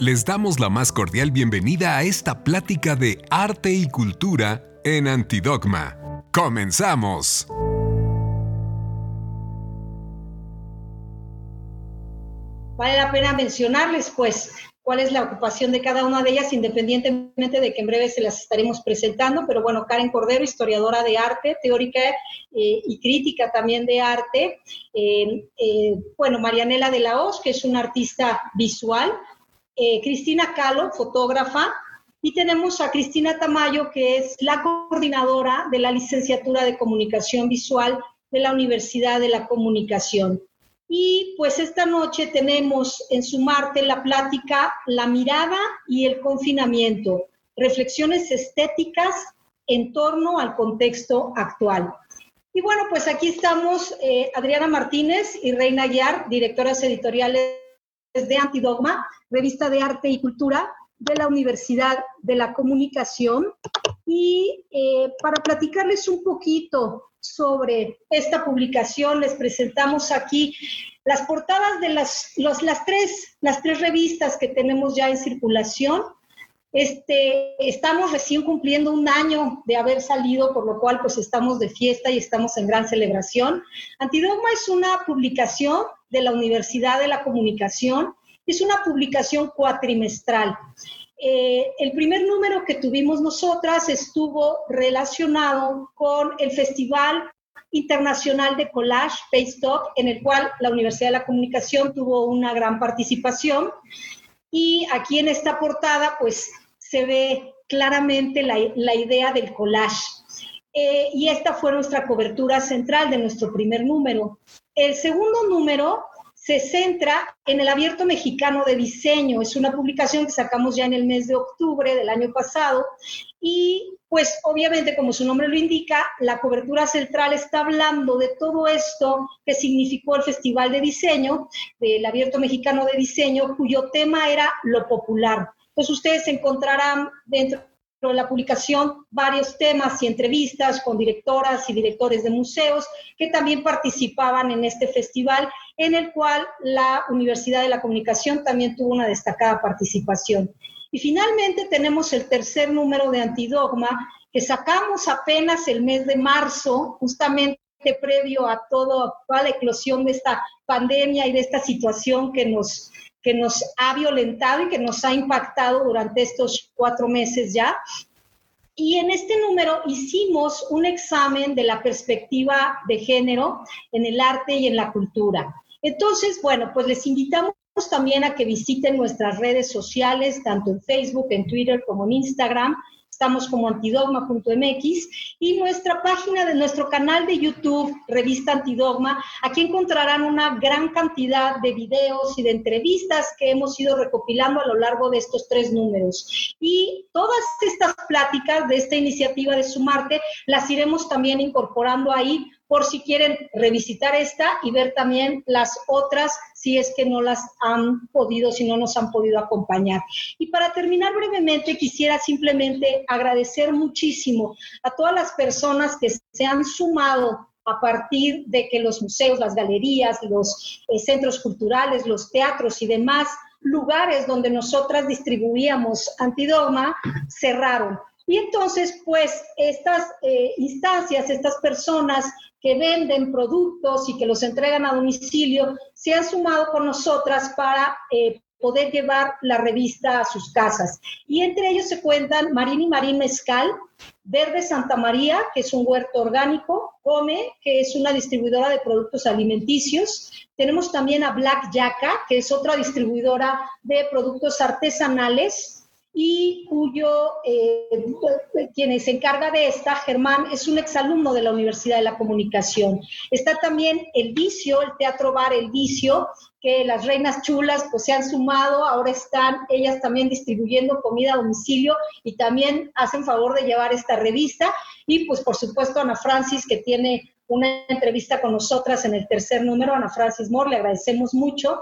Les damos la más cordial bienvenida a esta plática de arte y cultura en Antidogma. ¡Comenzamos! Vale la pena mencionarles, pues, cuál es la ocupación de cada una de ellas, independientemente de que en breve se las estaremos presentando. Pero bueno, Karen Cordero, historiadora de arte, teórica eh, y crítica también de arte. Eh, eh, bueno, Marianela de la Hoz, que es una artista visual. Cristina Calo, fotógrafa. Y tenemos a Cristina Tamayo, que es la coordinadora de la licenciatura de comunicación visual de la Universidad de la Comunicación. Y pues esta noche tenemos en su Marte la plática La mirada y el confinamiento, reflexiones estéticas en torno al contexto actual. Y bueno, pues aquí estamos eh, Adriana Martínez y Reina Guiar, directoras editoriales de Antidogma, revista de arte y cultura de la Universidad de la Comunicación. Y eh, para platicarles un poquito sobre esta publicación. Les presentamos aquí las portadas de las, las, tres, las tres revistas que tenemos ya en circulación. Este, estamos recién cumpliendo un año de haber salido, por lo cual pues estamos de fiesta y estamos en gran celebración. Antidogma es una publicación de la Universidad de la Comunicación, es una publicación cuatrimestral. Eh, el primer número que tuvimos nosotras estuvo relacionado con el Festival Internacional de Collage, Talk, en el cual la Universidad de la Comunicación tuvo una gran participación. Y aquí en esta portada, pues se ve claramente la, idea del collage. Eh, y esta fue nuestra cobertura central de nuestro primer número. El segundo número se centra en el Abierto Mexicano de Diseño. Es una publicación que sacamos ya en el mes de octubre del año pasado y pues obviamente como su nombre lo indica, la cobertura central está hablando de todo esto que significó el Festival de Diseño, del Abierto Mexicano de Diseño, cuyo tema era lo popular. Entonces ustedes encontrarán dentro de la publicación varios temas y entrevistas con directoras y directores de museos que también participaban en este festival, en el cual la Universidad de la Comunicación también tuvo una destacada participación. Y finalmente tenemos el tercer número de Antidogma, que sacamos apenas el mes de marzo, justamente previo a toda la eclosión de esta pandemia y de esta situación que nos, que nos ha violentado y que nos ha impactado durante estos cuatro meses ya. Y en este número hicimos un examen de la perspectiva de género en el arte y en la cultura. Entonces, bueno, pues les invitamos también a que visiten nuestras redes sociales, tanto en Facebook, en Twitter como en Instagram estamos como antidogma.mx y nuestra página de nuestro canal de YouTube, Revista Antidogma. Aquí encontrarán una gran cantidad de videos y de entrevistas que hemos ido recopilando a lo largo de estos tres números. Y todas estas pláticas de esta iniciativa de Sumarte las iremos también incorporando ahí por si quieren revisitar esta y ver también las otras si es que no las han podido, si no nos han podido acompañar. Y para terminar brevemente, quisiera simplemente agradecer muchísimo a todas las personas que se han sumado a partir de que los museos, las galerías, los eh, centros culturales, los teatros y demás lugares donde nosotras distribuíamos antidogma cerraron. Y entonces, pues, estas eh, instancias, estas personas que venden productos y que los entregan a domicilio se han sumado con nosotras para eh, poder llevar la revista a sus casas. Y entre ellos se cuentan Marín y Marín Mezcal, Verde Santa María, que es un huerto orgánico, Come, que es una distribuidora de productos alimenticios. Tenemos también a Black Yaca, que es otra distribuidora de productos artesanales y cuyo, eh, quien se encarga de esta, Germán, es un exalumno de la Universidad de la Comunicación. Está también El Vicio, el Teatro Bar El Vicio, que las reinas chulas pues se han sumado, ahora están ellas también distribuyendo comida a domicilio y también hacen favor de llevar esta revista. Y pues por supuesto Ana Francis, que tiene una entrevista con nosotras en el tercer número, Ana Francis Moore, le agradecemos mucho.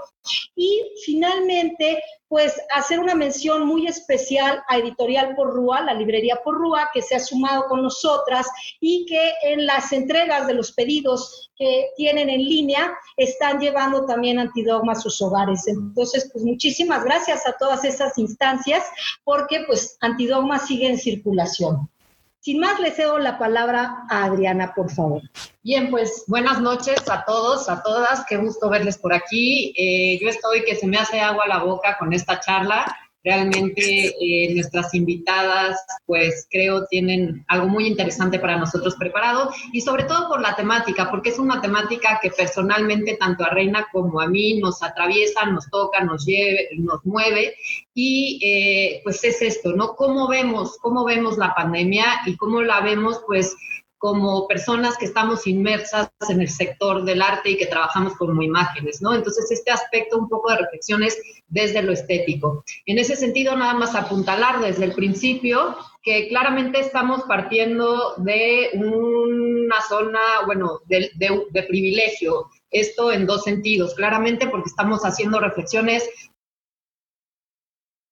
Y finalmente, pues hacer una mención muy especial a Editorial Porrúa, la librería Porrúa, que se ha sumado con nosotras y que en las entregas de los pedidos que tienen en línea están llevando también antidogma a sus hogares. Entonces, pues muchísimas gracias a todas esas instancias porque pues antidogma sigue en circulación. Sin más, le cedo la palabra a Adriana, por favor. Bien, pues buenas noches a todos, a todas. Qué gusto verles por aquí. Eh, yo estoy que se me hace agua la boca con esta charla. Realmente eh, nuestras invitadas, pues creo, tienen algo muy interesante para nosotros preparado y sobre todo por la temática, porque es una temática que personalmente tanto a Reina como a mí nos atraviesa, nos toca, nos, lleve, nos mueve y eh, pues es esto, ¿no? ¿Cómo vemos, cómo vemos la pandemia y cómo la vemos, pues como personas que estamos inmersas en el sector del arte y que trabajamos como imágenes, ¿no? Entonces, este aspecto un poco de reflexiones desde lo estético. En ese sentido, nada más apuntalar desde el principio que claramente estamos partiendo de una zona, bueno, de, de privilegio. Esto en dos sentidos, claramente porque estamos haciendo reflexiones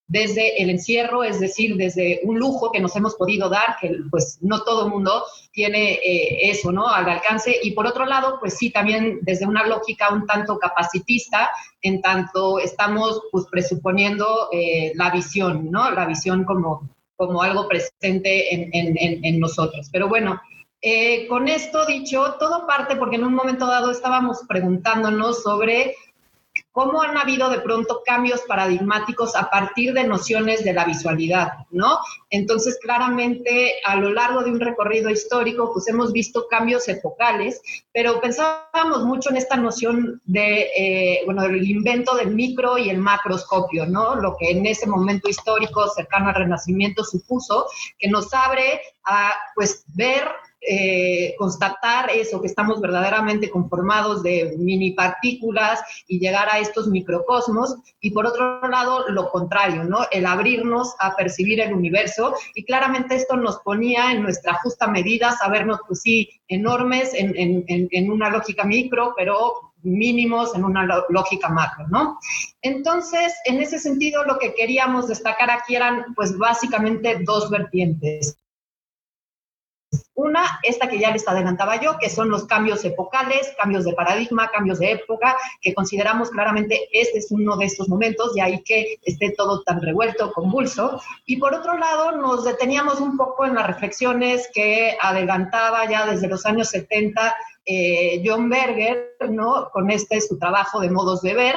desde el encierro, es decir, desde un lujo que nos hemos podido dar, que pues no todo el mundo tiene eh, eso, ¿no? Al alcance. Y por otro lado, pues sí, también desde una lógica un tanto capacitista, en tanto estamos pues presuponiendo eh, la visión, ¿no? La visión como, como algo presente en, en, nosotros. Pero bueno, eh, con esto dicho, todo parte porque en un momento dado estábamos preguntándonos sobre cómo han habido de pronto cambios paradigmáticos a partir de nociones de la visualidad, ¿no? Entonces, claramente, a lo largo de un recorrido histórico, pues hemos visto cambios epocales, pero pensábamos mucho en esta noción de, eh, bueno, del invento del micro y el macroscopio, ¿no? Lo que en ese momento histórico cercano al Renacimiento supuso, que nos abre a, pues, ver eh, constatar eso, que estamos verdaderamente conformados de mini partículas y llegar a estos microcosmos, y por otro lado, lo contrario, ¿no? El abrirnos a percibir el universo, y claramente esto nos ponía en nuestra justa medida, sabernos, pues sí, enormes en, en una lógica micro, pero mínimos en una lógica macro, ¿no? Entonces, en ese sentido, lo que queríamos destacar aquí eran, pues, básicamente dos vertientes. Una, esta que ya les adelantaba yo, que son los cambios epocales, cambios de paradigma, cambios de época, que consideramos claramente este es uno de estos momentos, y ahí que esté todo tan revuelto, convulso. Y por otro lado, nos deteníamos un poco en las reflexiones que adelantaba ya desde los años 70 eh, John Berger, ¿no? Con este su trabajo de modos de ver,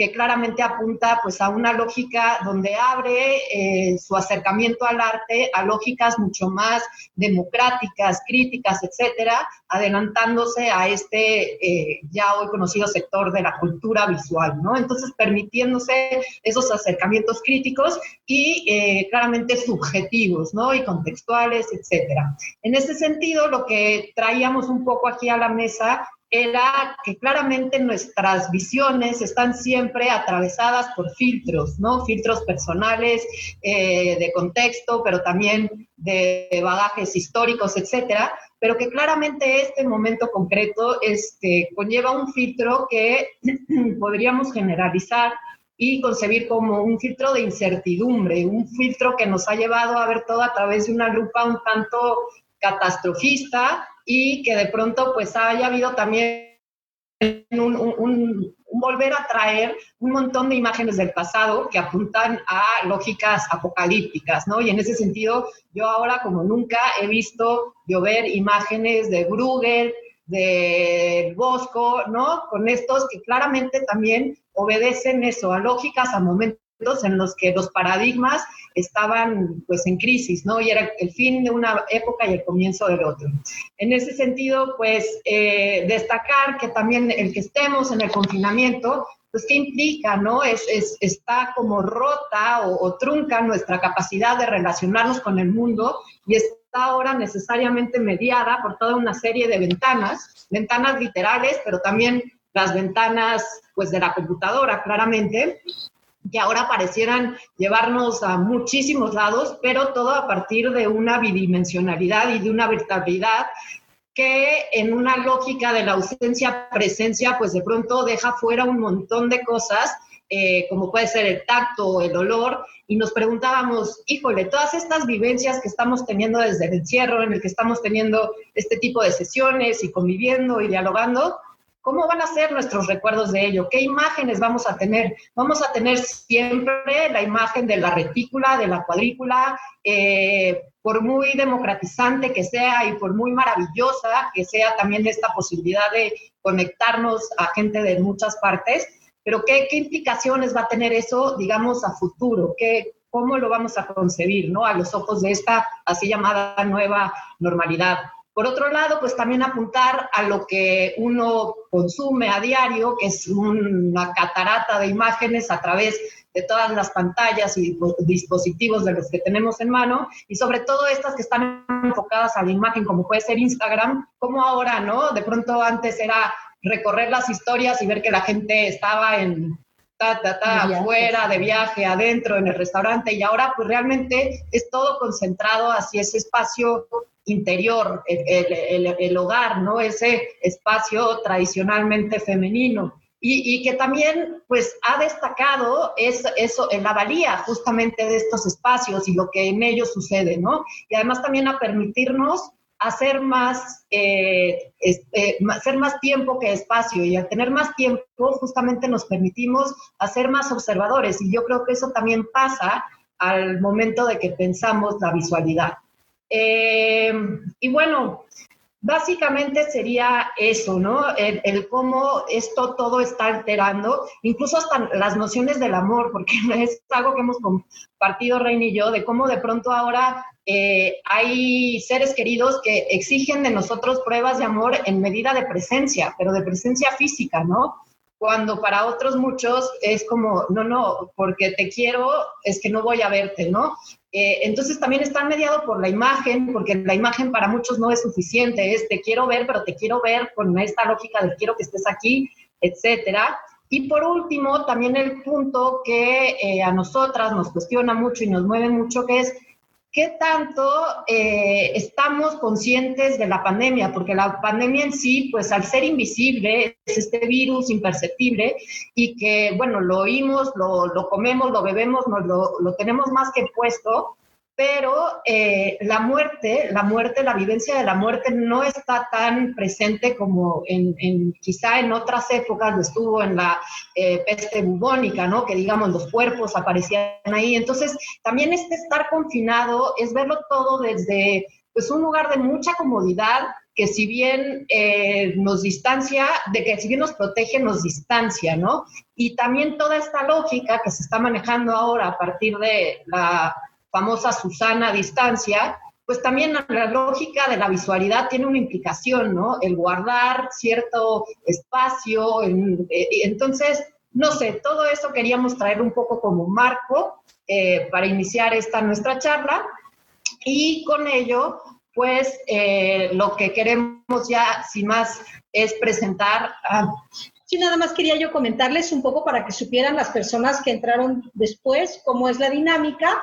que claramente apunta pues a una lógica donde abre eh, su acercamiento al arte a lógicas mucho más democráticas, críticas, etcétera, adelantándose a este eh, ya hoy conocido sector de la cultura visual, ¿no? Entonces permitiéndose esos acercamientos críticos y eh, claramente subjetivos, ¿no? Y contextuales, etcétera. En ese sentido, lo que traíamos un poco aquí a la mesa era que claramente nuestras visiones están siempre atravesadas por filtros, ¿no? Filtros personales, eh, de contexto, pero también de bagajes históricos, etcétera, pero que claramente este momento concreto este, conlleva un filtro que podríamos generalizar y concebir como un filtro de incertidumbre, un filtro que nos ha llevado a ver todo a través de una lupa un tanto catastrofista y que de pronto pues haya habido también un, volver a traer un montón de imágenes del pasado que apuntan a lógicas apocalípticas, ¿no? Y en ese sentido, yo ahora como nunca he visto llover imágenes de Bruegel, de Bosco, ¿no? Con estos que claramente también obedecen eso, a lógicas, a momentos en los que los paradigmas estaban pues en crisis, ¿no? Y era el fin de una época y el comienzo del otro. En ese sentido, pues eh, destacar que también el que estemos en el confinamiento, pues qué implica, ¿no? Es, es está como rota o, o, trunca nuestra capacidad de relacionarnos con el mundo y está ahora necesariamente mediada por toda una serie de ventanas, ventanas literales, pero también las ventanas pues de la computadora, claramente, que ahora parecieran llevarnos a muchísimos lados, pero todo a partir de una bidimensionalidad y de una virtualidad que en una lógica de la ausencia-presencia, pues de pronto deja fuera un montón de cosas, eh, como puede ser el tacto el olor, y nos preguntábamos, híjole, todas estas vivencias que estamos teniendo desde el encierro, en el que estamos teniendo este tipo de sesiones y conviviendo y dialogando, ¿Cómo van a ser nuestros recuerdos de ello? ¿Qué imágenes vamos a tener? Vamos a tener siempre la imagen de la retícula, de la cuadrícula, eh, por muy democratizante que sea y por muy maravillosa que sea también esta posibilidad de conectarnos a gente de muchas partes, pero ¿qué, qué implicaciones va a tener eso, digamos, a futuro? ¿Qué, ¿Cómo lo vamos a concebir, ¿no? A los ojos de esta así llamada nueva normalidad. Por otro lado, pues también apuntar a lo que uno consume a diario, que es una catarata de imágenes a través de todas las pantallas y dispositivos de los que tenemos en mano, y sobre todo estas que están enfocadas a la imagen, como puede ser Instagram, como ahora, ¿no? De pronto antes era recorrer las historias y ver que la gente estaba en ta, ta, ta, afuera, de viaje, adentro, en el restaurante, y ahora pues realmente es todo concentrado hacia ese espacio interior, el, hogar, ¿no? Ese espacio tradicionalmente femenino. Y, que también, pues, ha destacado es, eso, en la valía justamente de estos espacios y lo que en ellos sucede, ¿no? Y además también a permitirnos hacer más, eh, eh, más tiempo que espacio y al tener más tiempo justamente nos permitimos hacer más observadores y yo creo que eso también pasa al momento de que pensamos la visualidad. Eh, y bueno, básicamente sería eso, ¿no? El, cómo esto todo está alterando, incluso hasta las nociones del amor, porque es algo que hemos compartido Reina y yo, de cómo de pronto ahora eh, hay seres queridos que exigen de nosotros pruebas de amor en medida de presencia, pero de presencia física, ¿no? Cuando para otros muchos es como, no, no, porque te quiero, es que no voy a verte, ¿no? Eh, entonces también está mediado por la imagen, porque la imagen para muchos no es suficiente, es te quiero ver, pero te quiero ver con esta lógica de quiero que estés aquí, etcétera. Y por último, también el punto que eh, a nosotras nos cuestiona mucho y nos mueve mucho, que es ¿Qué tanto eh, estamos conscientes de la pandemia? Porque la pandemia en sí, pues al ser invisible, es este virus imperceptible y que, bueno, lo oímos, lo, lo comemos, lo bebemos, nos lo, lo tenemos más que puesto, pero eh, la muerte, la muerte, la vivencia de la muerte no está tan presente como en, quizá en otras épocas lo estuvo en la eh, peste bubónica, ¿no? Que digamos los cuerpos aparecían ahí. Entonces, también este estar confinado es verlo todo desde pues un lugar de mucha comodidad que si bien eh, nos distancia, de que si bien nos protege, nos distancia, ¿no? Y también toda esta lógica que se está manejando ahora a partir de la famosa Susana a distancia, pues también la lógica de la visualidad tiene una implicación, ¿no? El guardar cierto espacio, eh, entonces, no sé, todo eso queríamos traer un poco como marco eh, para iniciar esta nuestra charla y con ello, pues eh, lo que queremos ya, sin más, es presentar. Sí, nada más quería yo comentarles un poco para que supieran las personas que entraron después cómo es la dinámica.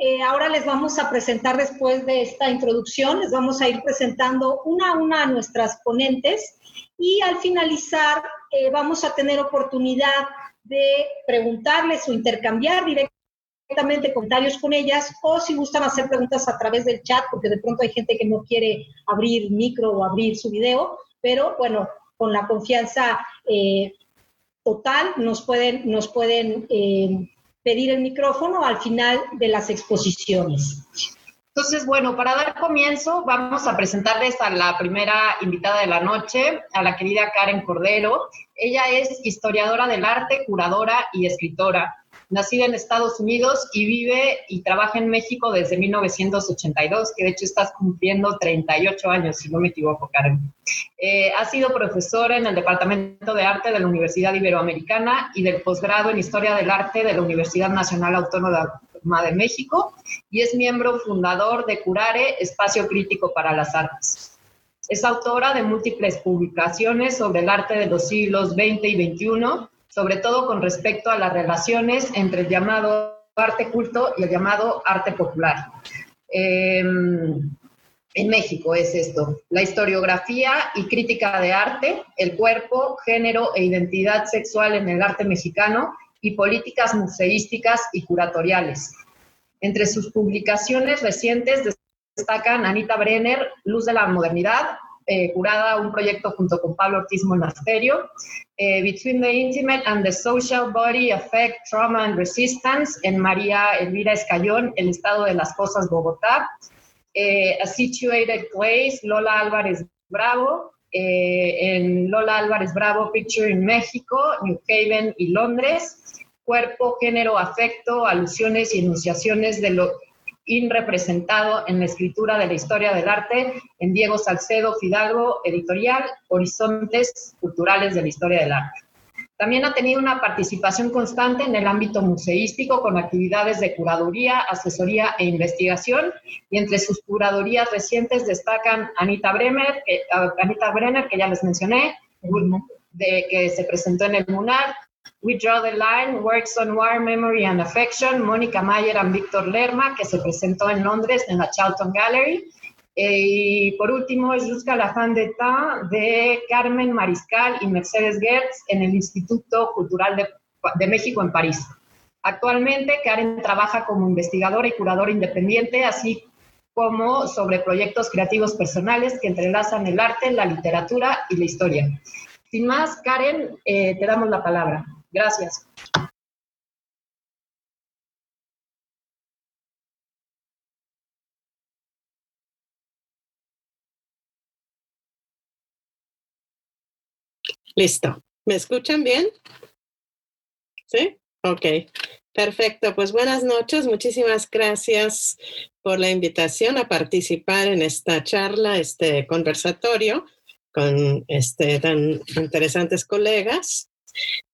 Eh, ahora les vamos a presentar después de esta introducción, les vamos a ir presentando una a una a nuestras ponentes y al finalizar eh, vamos a tener oportunidad de preguntarles o intercambiar directamente comentarios con ellas o si gustan hacer preguntas a través del chat, porque de pronto hay gente que no quiere abrir micro o abrir su video, pero bueno, con la confianza eh, total nos pueden, nos pueden pedir el micrófono al final de las exposiciones. Entonces, bueno, para dar comienzo, vamos a presentarles a la primera invitada de la noche, a la querida Karen Cordero. Ella es historiadora del arte, curadora y escritora nacida en Estados Unidos y vive y trabaja en México desde 1982, que de hecho estás cumpliendo 38 años, si no me equivoco, Karen. Eh, ha sido profesora en el Departamento de Arte de la Universidad Iberoamericana y del posgrado en Historia del Arte de la Universidad Nacional Autónoma de México y es miembro fundador de Curare, Espacio Crítico para las Artes. Es autora de múltiples publicaciones sobre el arte de los siglos XX y XXI sobre todo con respecto a las relaciones entre el llamado arte culto y el llamado arte popular. Em, en México es esto, la historiografía y crítica de arte, el cuerpo, género e identidad sexual en el arte mexicano y políticas museísticas y curatoriales. Entre sus publicaciones recientes destacan Anita Brenner, Luz de la Modernidad, eh, curada un proyecto junto con Pablo Ortiz Monasterio, eh, Between the Intimate and the Social Body Effect, Trauma and Resistance, en María Elvira Escayón, El Estado de las Cosas, Bogotá, eh, A Situated Place, Lola Álvarez Bravo, en Lola Álvarez Bravo, Picture in México, New Haven y Londres, cuerpo, género, afecto, alusiones y enunciaciones de lo representado en la escritura de la historia del arte en Diego Salcedo Fidalgo, editorial Horizontes Culturales de la Historia del Arte. También ha tenido una participación constante en el ámbito museístico con actividades de curaduría, asesoría e investigación. Y entre sus curadurías recientes destacan Anita Bremer, que, Anita Brenner, que ya les mencioné, de, que se presentó en el MUNAR, We Draw the Line, Works on War, Memory and Affection, Mónica Mayer y Víctor Lerma, que se presentó en Londres en la Charlton Gallery. Eh, y por último, Jusqu'à la fin de temps de Carmen Mariscal y Mercedes Gertz en el Instituto Cultural de, de México en París. Actualmente, Karen trabaja como investigadora y curadora independiente, así como sobre proyectos creativos personales que entrelazan el arte, la literatura y la historia. Sin más, Karen, eh, te damos la palabra. Gracias. Listo. ¿Me escuchan bien? ¿Sí? Ok. Perfecto. Pues buenas noches. Muchísimas gracias por la invitación a participar en esta charla, este conversatorio con este, tan interesantes colegas.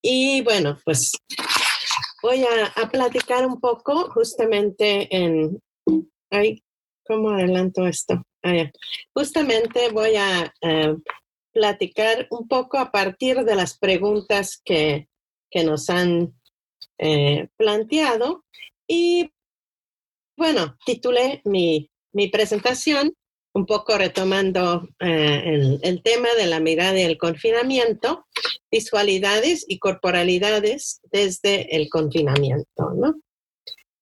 Y bueno, pues voy a, platicar un poco justamente en... Ay, ¿Cómo adelanto esto? Ah, justamente voy a eh, platicar un poco a partir de las preguntas que, que nos han eh, planteado. Y bueno, titulé mi, mi presentación un poco retomando eh, el, tema de la mirada y el confinamiento, visualidades y corporalidades desde el confinamiento, ¿no?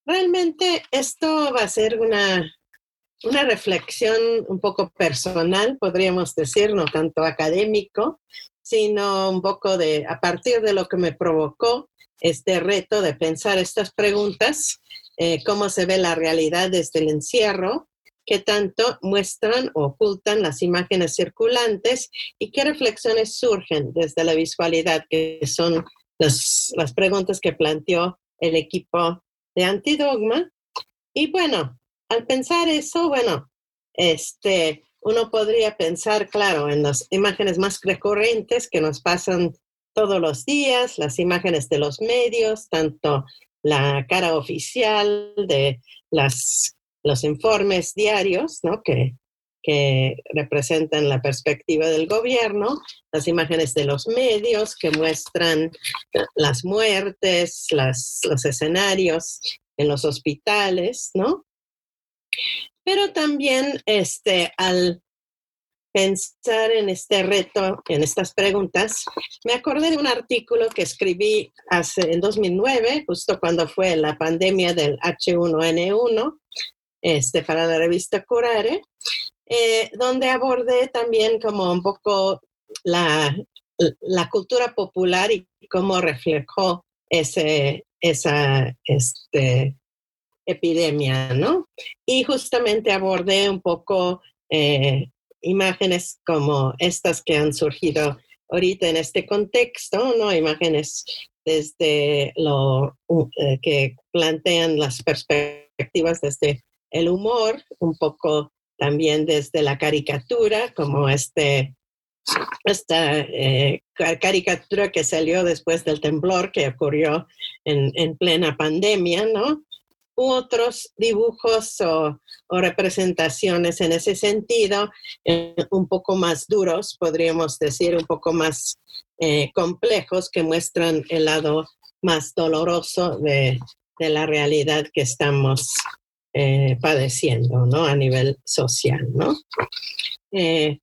Realmente esto va a ser una, una reflexión un poco personal, podríamos decir, no tanto académico, sino un poco de, a partir de lo que me provocó este reto de pensar estas preguntas, eh, cómo se ve la realidad desde el encierro, qué tanto muestran o ocultan las imágenes circulantes y qué reflexiones surgen desde la visualidad, que son las, las preguntas que planteó el equipo de Antidogma. Y bueno, al pensar eso, bueno, este, uno podría pensar, claro, en las imágenes más recurrentes que nos pasan todos los días, las imágenes de los medios, tanto la cara oficial de las los informes diarios, ¿no? Que, que representan la perspectiva del gobierno, las imágenes de los medios que muestran las muertes, las, los escenarios en los hospitales, ¿no? Pero también este, al pensar en este reto, en estas preguntas, me acordé de un artículo que escribí hace, en 2009, justo cuando fue la pandemia del H1N1, este, para la revista Curare, eh, donde abordé también como un poco la, la cultura popular y cómo reflejó ese, esa este, epidemia, ¿no? Y justamente abordé un poco eh, imágenes como estas que han surgido ahorita en este contexto, ¿no? Imágenes desde lo eh, que plantean las perspectivas desde el humor, un poco también desde la caricatura, como este, esta eh, caricatura que salió después del temblor que ocurrió en, plena pandemia, ¿no? U otros dibujos o, representaciones en ese sentido, eh, un poco más duros, podríamos decir, un poco más eh, complejos, que muestran el lado más doloroso de, de la realidad que estamos eh, padeciendo, ¿no? A nivel social, ¿no? Eh,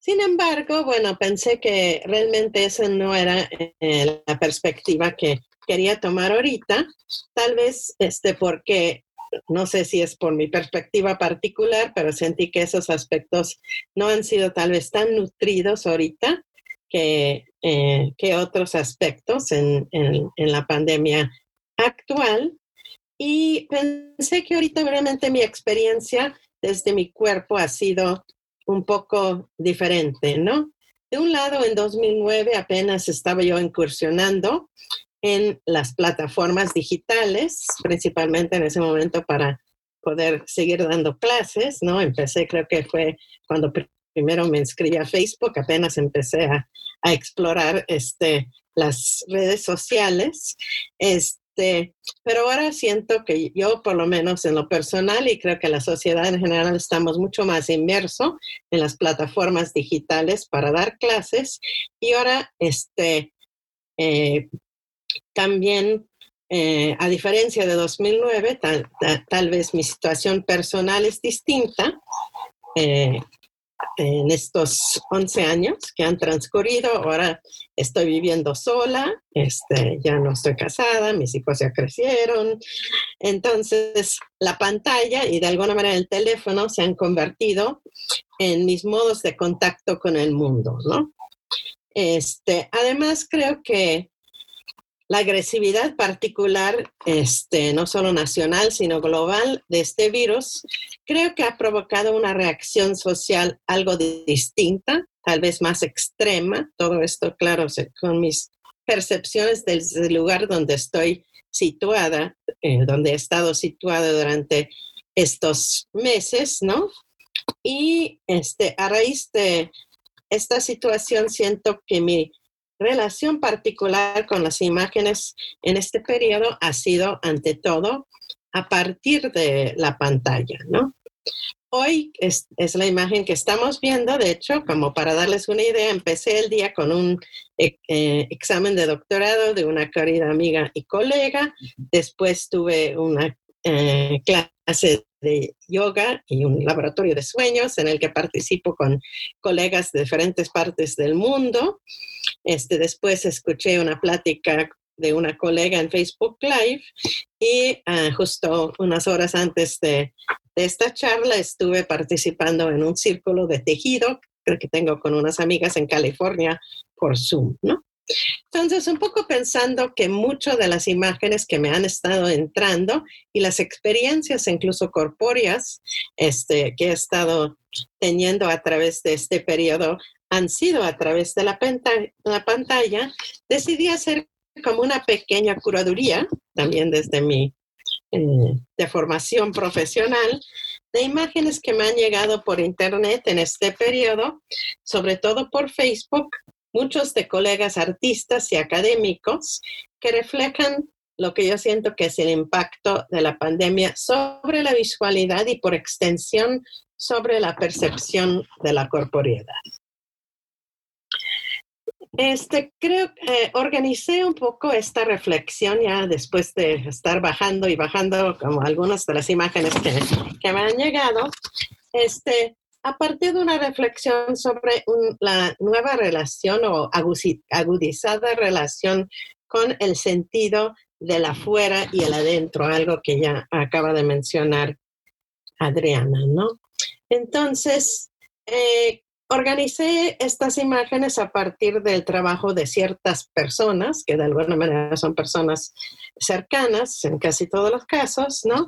sin embargo, bueno, pensé que realmente esa no era eh, la perspectiva que quería tomar ahorita, tal vez este, porque no sé si es por mi perspectiva particular, pero sentí que esos aspectos no han sido tal vez tan nutridos ahorita que, que otros aspectos en, en, en, la pandemia actual. Y pensé que ahorita realmente mi experiencia desde mi cuerpo ha sido un poco diferente, ¿no? De un lado, en 2009 apenas estaba yo incursionando en las plataformas digitales, principalmente en ese momento para poder seguir dando clases, ¿no? Empecé, creo que fue cuando primero me inscribí a Facebook, apenas empecé a, a explorar este, las redes sociales. Este, este, pero ahora siento que yo, por lo menos en lo personal, y creo que la sociedad en general, estamos mucho más inmerso en las plataformas digitales para dar clases. Y ahora, este, eh, también, eh, a diferencia de 2009, tal, tal, vez mi situación personal es distinta. Eh, en estos 11 años que han transcurrido. Ahora estoy viviendo sola, este, ya no estoy casada, mis hijos ya crecieron. Entonces, la pantalla y de alguna manera el teléfono se han convertido en mis modos de contacto con el mundo, ¿no? Este, además, creo que la agresividad particular, este, no solo nacional, sino global de este virus, creo que ha provocado una reacción social algo distinta, tal vez más extrema. Todo esto, claro, con mis percepciones del lugar donde estoy situada, eh, donde he estado situada durante estos meses, ¿no? Y este, a raíz de esta situación siento que mi relación particular con las imágenes en este periodo ha sido, ante todo, a partir de la pantalla, ¿no? Hoy es, la imagen que estamos viendo, de hecho, como para darles una idea, empecé el día con un eh, eh, examen de doctorado de una querida amiga y colega, después tuve una eh, clase de yoga y un laboratorio de sueños en el que participo con colegas de diferentes partes del mundo. Este, después escuché una plática de una colega en Facebook Live y ah, justo unas horas antes de, esta charla estuve participando en un círculo de tejido que tengo con unas amigas en California por Zoom, ¿no? Entonces, un poco pensando que muchas de las imágenes que me han estado entrando y las experiencias incluso corpóreas este, que he estado teniendo a través de este periodo han sido a través de la, la pantalla, decidí hacer como una pequeña curaduría, también desde mi eh, de formación profesional, de imágenes que me han llegado por internet en este periodo, sobre todo por Facebook, muchos de colegas artistas y académicos que reflejan lo que yo siento que es el impacto de la pandemia sobre la visualidad y por extensión sobre la percepción de la corporeidad. Este, creo que eh, organicé un poco esta reflexión ya después de estar bajando y bajando como algunas de las imágenes que, que me han llegado. Este, a partir de una reflexión sobre la nueva relación o agudizada relación con el sentido del afuera y el adentro, algo que ya acaba de mencionar Adriana, ¿no? Entonces, eh, organicé estas imágenes a partir del trabajo de ciertas personas, que de alguna manera son personas cercanas en casi todos los casos, ¿no?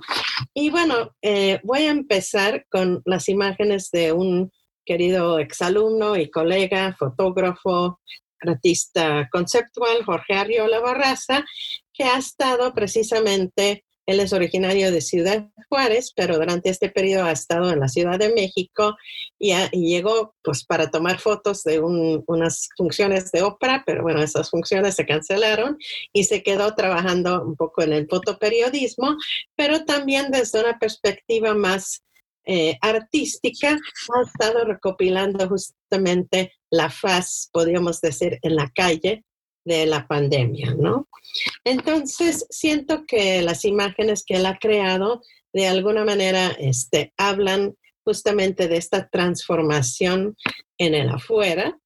Y bueno, eh, voy a empezar con las imágenes de un querido exalumno y colega, fotógrafo, artista conceptual, Jorge Arriola Barraza, que ha estado precisamente él es originario de Ciudad Juárez, pero durante este periodo ha estado en la Ciudad de México y, llegó pues para tomar fotos de unas funciones de ópera, pero bueno, esas funciones se cancelaron y se quedó trabajando un poco en el fotoperiodismo, pero también desde una perspectiva más eh, artística, ha estado recopilando justamente la faz, podríamos decir, en la calle de la pandemia, ¿no? Entonces, siento que las imágenes que él ha creado de alguna manera este, hablan justamente de esta transformación en el afuera.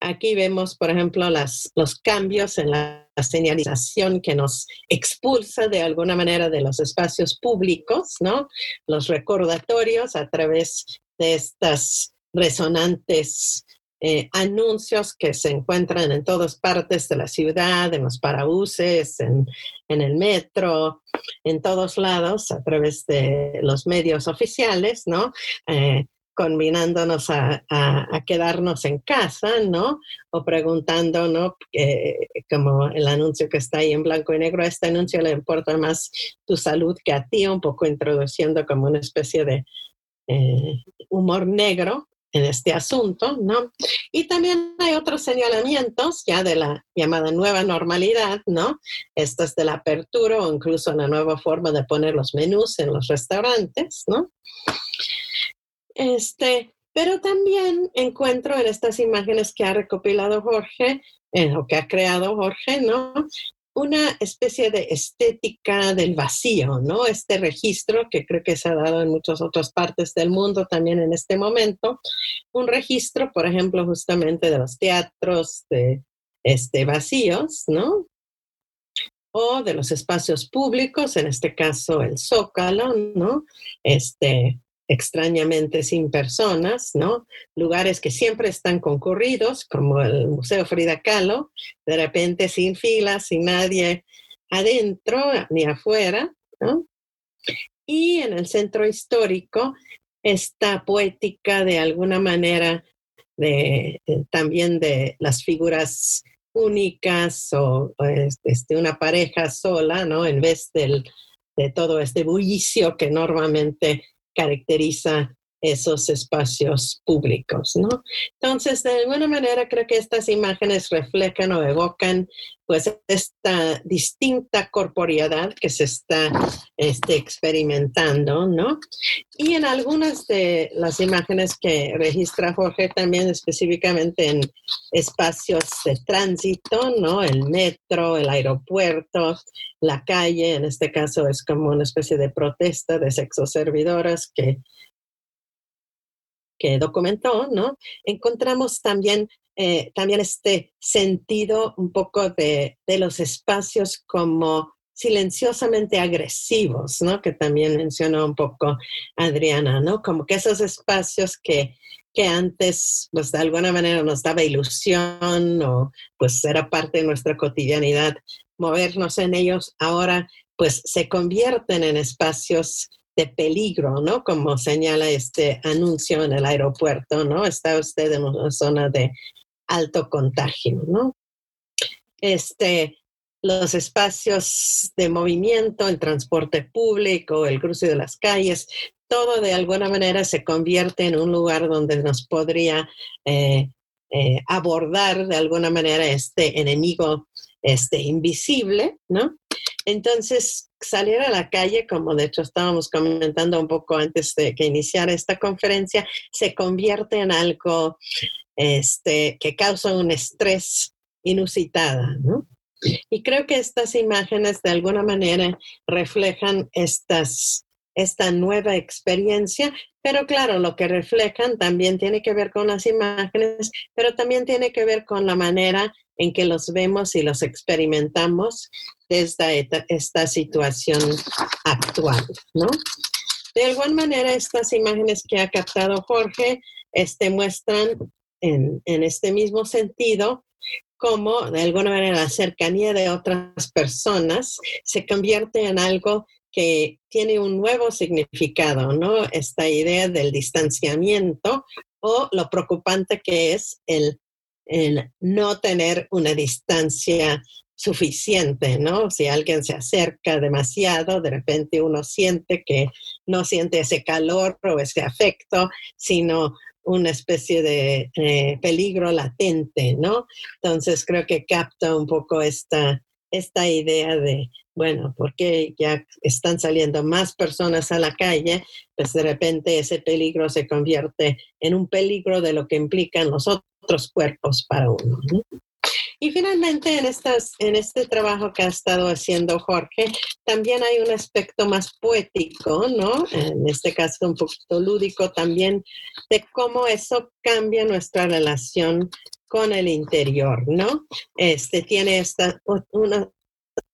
Aquí vemos, por ejemplo, las, los cambios en la, señalización que nos expulsa de alguna manera de los espacios públicos, ¿no? Los recordatorios a través de estas resonantes eh, anuncios que se encuentran en todas partes de la ciudad, en los parabuses, en, el metro, en todos lados, a través de los medios oficiales, ¿no? Eh, combinándonos a, quedarnos en casa, ¿no? O preguntando, ¿no? como el anuncio que está ahí en blanco y negro, a este anuncio le importa más tu salud que a ti, un poco introduciendo como una especie de eh, humor negro en este asunto, ¿no? Y también hay otros señalamientos ya de la llamada nueva normalidad, ¿no? Estas de la apertura o incluso la nueva forma de poner los menús en los restaurantes, ¿no? Este, pero también encuentro en estas imágenes que ha recopilado Jorge, eh, o que ha creado Jorge, ¿no? Una especie de estética del vacío, ¿no? Este registro que creo que se ha dado en muchas otras partes del mundo también en este momento, un registro, por ejemplo, justamente de los teatros de este, vacíos, ¿no? O de los espacios públicos, en este caso el Zócalo, ¿no? Este, extrañamente sin personas, ¿no? Lugares que siempre están concurridos, como el Museo Frida Kahlo, de repente sin filas, sin nadie adentro ni afuera, ¿no? Y en el centro histórico, esta poética de alguna manera de, eh, también de las figuras únicas o, este, una pareja sola, ¿no? En vez del, de todo este bullicio que normalmente caracteriza esos espacios públicos, ¿no? Entonces, de alguna manera creo que estas imágenes reflejan o evocan pues esta distinta corporeidad que se está este, experimentando, ¿no? Y en algunas de las imágenes que registra Jorge también específicamente en espacios de tránsito, ¿no? El metro, el aeropuerto, la calle, en este caso es como una especie de protesta de sexoservidoras que documentó, ¿no? Encontramos también, eh, también este sentido un poco de, los espacios como silenciosamente agresivos, ¿no? Que también mencionó un poco Adriana, ¿no? Como que esos espacios que, que antes, pues de alguna manera nos daba ilusión o pues era parte de nuestra cotidianidad, movernos en ellos, ahora pues se convierten en espacios de peligro, ¿no? Como señala este anuncio en el aeropuerto, ¿no? Está usted en una zona de alto contagio, ¿no? Este, los espacios de movimiento, el transporte público, el cruce de las calles, todo de alguna manera se convierte en un lugar donde nos podría eh, eh, abordar de alguna manera este enemigo este, invisible, ¿no? Entonces, salir a la calle, como de hecho estábamos comentando un poco antes de que iniciara esta conferencia, se convierte en algo este, que causa un estrés inusitado, ¿no? Y creo que estas imágenes de alguna manera reflejan esta nueva experiencia, pero claro, lo que reflejan también tiene que ver con las imágenes, pero también tiene que ver con la manera en que los vemos y los experimentamos desde esta, situación actual, ¿no? De alguna manera, estas imágenes que ha captado Jorge este, muestran en, en este mismo sentido cómo, de alguna manera, la cercanía de otras personas se convierte en algo que tiene un nuevo significado, ¿no? Esta idea del distanciamiento o lo preocupante que es el en no tener una distancia suficiente, ¿no? Si alguien se acerca demasiado, de repente uno siente que no siente ese calor o ese afecto, sino una especie de eh, peligro latente, ¿no? Entonces creo que capta un poco esta, esta idea de, bueno, porque ya están saliendo más personas a la calle, pues de repente ese peligro se convierte en un peligro de lo que implican los otros cuerpos para uno. Y finalmente, en, estas, en este trabajo que ha estado haciendo Jorge, también hay un aspecto más poético, ¿no? En este caso, un poquito lúdico también, de cómo eso cambia nuestra relación con el interior, ¿no? Este tiene esta, una,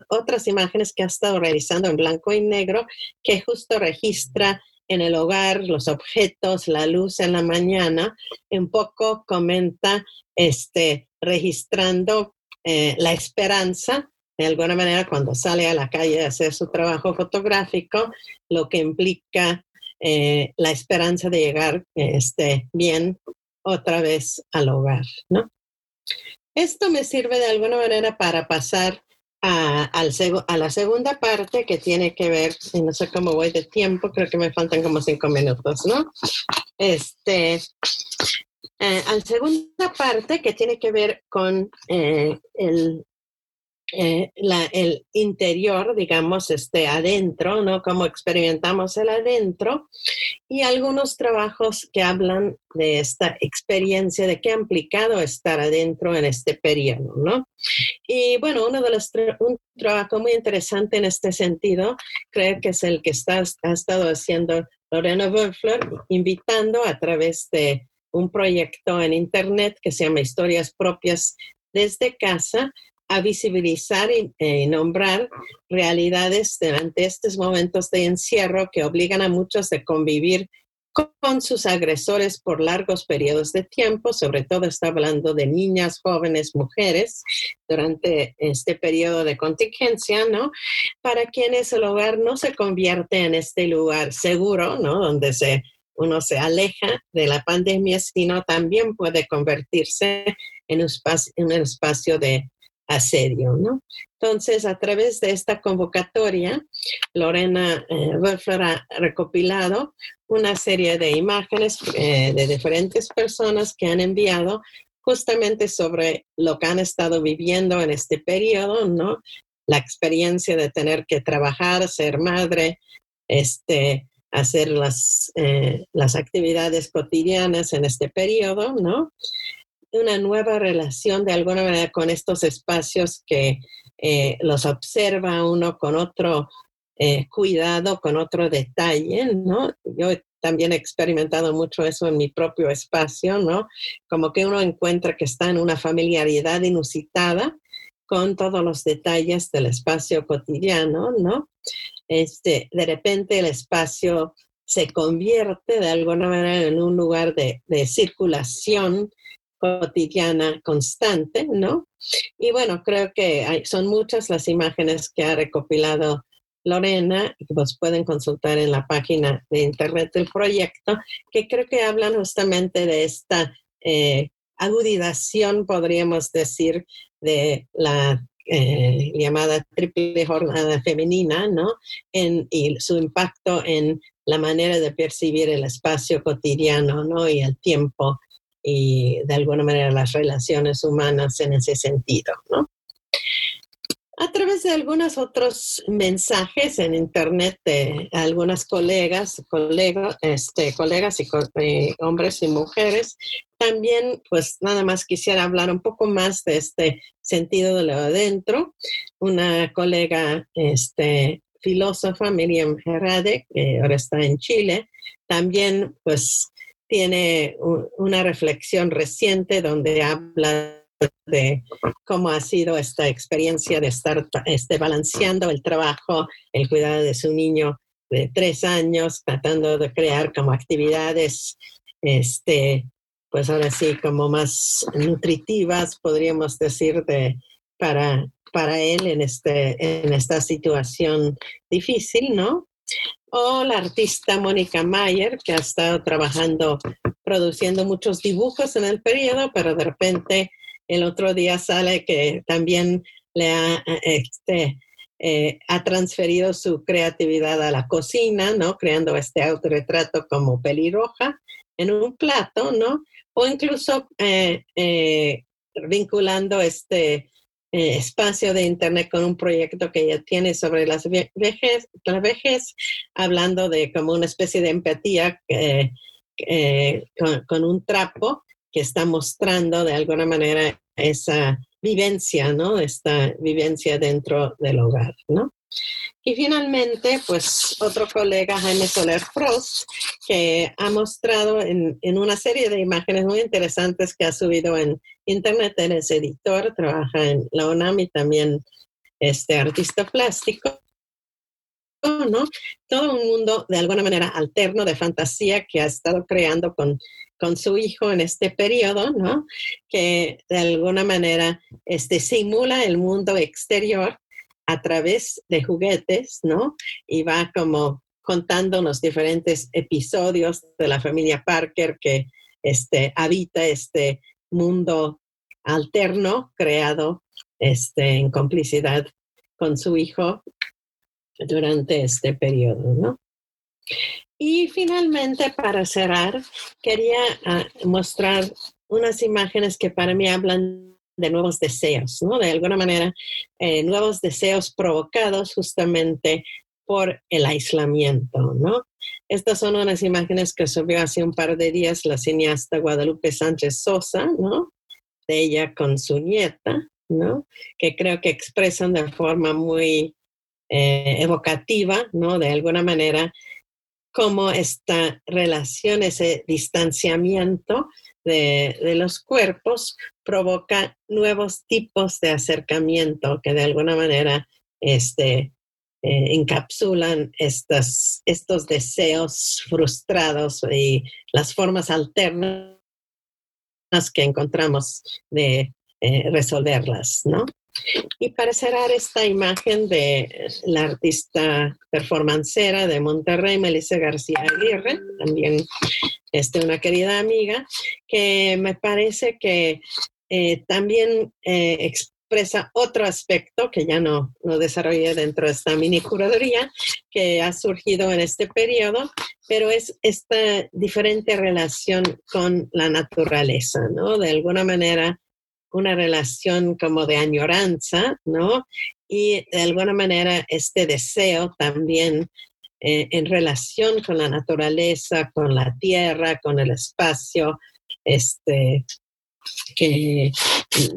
otras imágenes que ha estado realizando en blanco y negro que justo registra en el hogar, los objetos, la luz en la mañana, un poco comenta, este, registrando eh, la esperanza, de alguna manera, cuando sale a la calle a hacer su trabajo fotográfico, lo que implica eh, la esperanza de llegar este, bien otra vez al hogar, ¿no? Esto me sirve de alguna manera para pasar a, al a, la segunda parte que tiene que ver, y no sé cómo voy de tiempo, creo que me faltan como cinco minutos, ¿no? Este, eh, a la segunda parte que tiene que ver con eh, el, eh, la, el interior, digamos, este adentro, ¿no? Cómo experimentamos el adentro y algunos trabajos que hablan de esta experiencia, de qué ha implicado estar adentro en este periodo, ¿no? Y bueno, uno de los un trabajo muy interesante en este sentido, creo que es el que está, ha estado haciendo Lorena Wölfler, invitando a través de un proyecto en Internet que se llama Historias Propias desde Casa, a visibilizar y eh, nombrar realidades durante estos momentos de encierro que obligan a muchos a convivir con sus agresores por largos periodos de tiempo, sobre todo está hablando de niñas, jóvenes, mujeres, durante este periodo de contingencia, ¿no? Para quienes el hogar no se convierte en este lugar seguro, ¿no? Donde se, uno se aleja de la pandemia, sino también puede convertirse en un espacio de asedio, ¿no? Entonces, a través de esta convocatoria, Lorena eh, ha recopilado una serie de imágenes eh, de diferentes personas que han enviado justamente sobre lo que han estado viviendo en este periodo, ¿no? La experiencia de tener que trabajar, ser madre, este, hacer las, eh, las actividades cotidianas en este periodo, ¿no? Una nueva relación de alguna manera con estos espacios que eh, los observa uno con otro eh, cuidado, con otro detalle, ¿no? Yo también he experimentado mucho eso en mi propio espacio, ¿no? Como que uno encuentra que está en una familiaridad inusitada con todos los detalles del espacio cotidiano, ¿no? Este, de repente el espacio se convierte de alguna manera en un lugar de, de circulación cotidiana constante, ¿no? Y bueno, creo que hay, son muchas las imágenes que ha recopilado Lorena, que pues pueden consultar en la página de internet del proyecto, que creo que hablan justamente de esta eh, agudización, podríamos decir, de la eh, llamada triple jornada femenina, ¿no? En, y su impacto en la manera de percibir el espacio cotidiano, ¿no? Y el tiempo y de alguna manera las relaciones humanas en ese sentido, ¿no? A través de algunos otros mensajes en internet de algunas colegas, este, colegas y eh, hombres y mujeres, también pues nada más quisiera hablar un poco más de este sentido de lo adentro. Una colega este, filósofa, Miriam Herade, que ahora está en Chile, también pues tiene una reflexión reciente donde habla de cómo ha sido esta experiencia de estar este, balanceando el trabajo, el cuidado de su niño de tres años, tratando de crear como actividades, este, pues ahora sí, como más nutritivas, podríamos decir, de, para, para él en, este, en esta situación difícil, ¿no? O la artista Mónica Mayer, que ha estado trabajando, produciendo muchos dibujos en el periodo, pero de repente el otro día sale que también le ha, este, eh, ha transferido su creatividad a la cocina, ¿no? Creando este autorretrato como pelirroja en un plato, ¿no? O incluso eh, eh, vinculando este eh, espacio de Internet con un proyecto que ella tiene sobre las vejez, la hablando de como una especie de empatía eh, con, un trapo que está mostrando de alguna manera esa vivencia, ¿no? Esta vivencia dentro del hogar, ¿no? Y finalmente, pues otro colega, Jaime Soler Frost, que ha mostrado en, una serie de imágenes muy interesantes que ha subido en internet, él es editor, trabaja en la UNAM y también este artista plástico, ¿no? Todo un mundo de alguna manera alterno de fantasía que ha estado creando con, con su hijo en este periodo, ¿no? Que de alguna manera este, simula el mundo exterior a través de juguetes, ¿no? Y va como contando los diferentes episodios de la familia Parker que este, habita este mundo alterno creado este, en complicidad con su hijo durante este periodo, ¿no? Y finalmente, para cerrar, quería ah, mostrar unas imágenes que para mí hablan de nuevos deseos, ¿no? De alguna manera, eh, nuevos deseos provocados justamente por el aislamiento, ¿no? Estas son unas imágenes que subió hace un par de días la cineasta Guadalupe Sánchez Sosa, ¿no? De ella con su nieta, ¿no? Que creo que expresan de forma muy eh, evocativa, ¿no? De alguna manera, cómo esta relación, ese distanciamiento de, los cuerpos provoca nuevos tipos de acercamiento que de alguna manera este, eh, encapsulan estas, estos deseos frustrados y las formas alternas que encontramos de eh, resolverlas, ¿no? Y para cerrar esta imagen de la artista performancera de Monterrey, Melissa García Aguirre, también este, una querida amiga, que me parece que eh, también eh, expresa otro aspecto que ya no, no desarrollé dentro de esta mini curaduría que ha surgido en este periodo, pero es esta diferente relación con la naturaleza, ¿no? De alguna manera una relación como de añoranza, ¿no? Y de alguna manera este deseo también eh, en relación con la naturaleza, con la tierra, con el espacio, este, que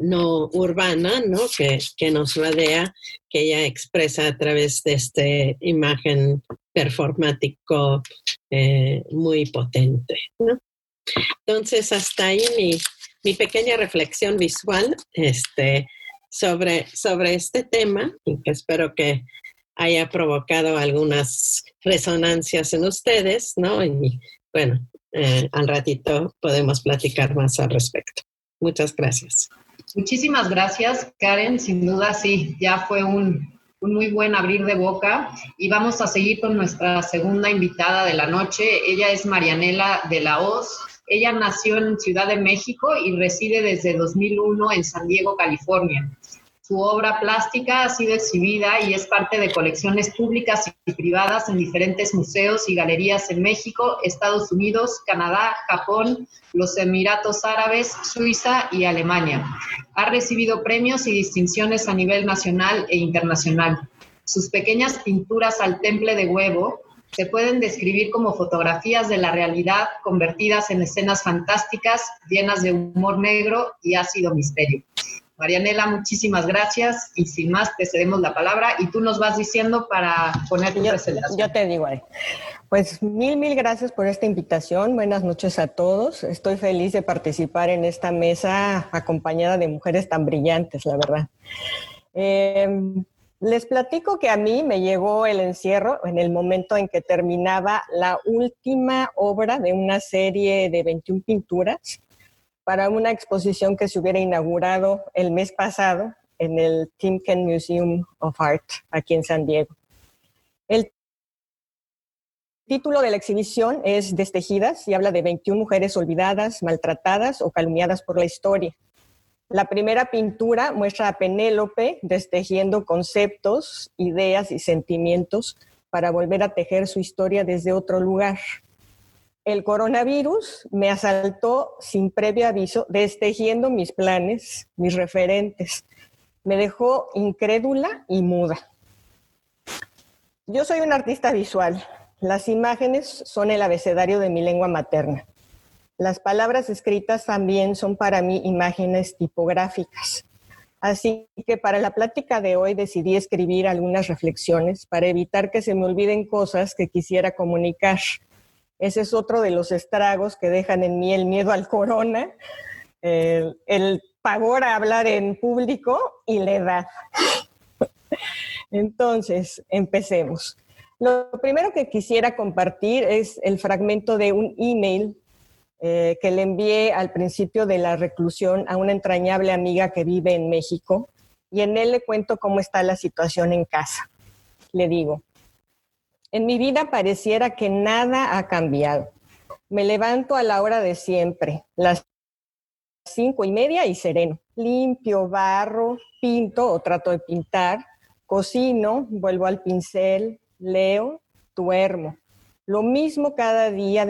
no urbana, ¿no? Que, que, nos rodea, que ella expresa a través de esta imagen performático eh, muy potente. ¿no? Entonces, hasta ahí mi, mi pequeña reflexión visual este, sobre, sobre este tema que espero que haya provocado algunas resonancias en ustedes, ¿no? Y bueno, eh, al ratito podemos platicar más al respecto. Muchas gracias. Muchísimas gracias, Karen. Sin duda, sí, ya fue un, un muy buen abrir de boca. Y vamos a seguir con nuestra segunda invitada de la noche. Ella es Marianela de la Hoz. Ella nació en Ciudad de México y reside desde 2001 en San Diego, California. Su obra plástica ha sido exhibida y es parte de colecciones públicas y privadas en diferentes museos y galerías en México, Estados Unidos, Canadá, Japón, los Emiratos Árabes, Suiza y Alemania. Ha recibido premios y distinciones a nivel nacional e internacional. Sus pequeñas pinturas al temple de huevo se pueden describir como fotografías de la realidad convertidas en escenas fantásticas, llenas de humor negro y ácido misterio. Marianela, muchísimas gracias y sin más te cedemos la palabra y tú nos vas diciendo para poner tu yo, Yo te digo, pues mil, mil gracias por esta invitación. Buenas noches a todos. Estoy feliz de participar en esta mesa acompañada de mujeres tan brillantes, la verdad. Eh, les platico que a mí me llegó el encierro en el momento en que terminaba la última obra de una serie de 21 pinturas para una exposición que se hubiera inaugurado el mes pasado en el Timken Museum of Art aquí en San Diego. El título de la exhibición es Destejidas y habla de 21 mujeres olvidadas, maltratadas o calumniadas por la historia. La primera pintura muestra a Penélope destejiendo conceptos, ideas y sentimientos para volver a tejer su historia desde otro lugar. El coronavirus me asaltó sin previo aviso, destejiendo mis planes, mis referentes. Me dejó incrédula y muda. Yo soy un artista visual. Las imágenes son el abecedario de mi lengua materna. Las palabras escritas también son para mí imágenes tipográficas. Así que para la plática de hoy decidí escribir algunas reflexiones para evitar que se me olviden cosas que quisiera comunicar. Ese es otro de los estragos que dejan en mí el miedo al corona, el, pavor a hablar en público y la edad. Entonces, empecemos. Lo primero que quisiera compartir es el fragmento de un email eh, que le envié al principio de la reclusión a una entrañable amiga que vive en México y en él le cuento cómo está la situación en casa. Le digo, en mi vida pareciera que nada ha cambiado. Me levanto a la hora de siempre, las cinco y media y sereno. Limpio, barro, pinto o trato de pintar, cocino, vuelvo al pincel, leo, duermo. Lo mismo cada día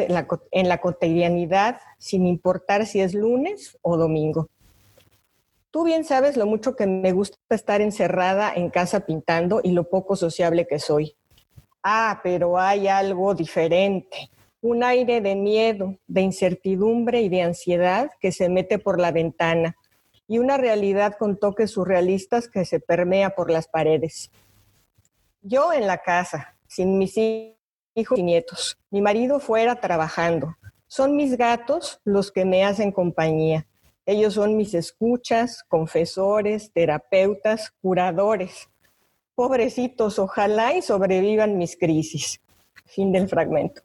en la cotidianidad, sin importar si es lunes o domingo. Tú bien sabes lo mucho que me gusta estar encerrada en casa pintando y lo poco sociable que soy. Ah, pero hay algo diferente, un aire de miedo, de incertidumbre y de ansiedad que se mete por la ventana y una realidad con toques surrealistas que se permea por las paredes. Yo en la casa, sin mis hijos y nietos, mi marido fuera trabajando. Son mis gatos los que me hacen compañía. Ellos son mis escuchas, confesores, terapeutas, curadores. Pobrecitos, ojalá y sobrevivan mis crisis. Fin del fragmento.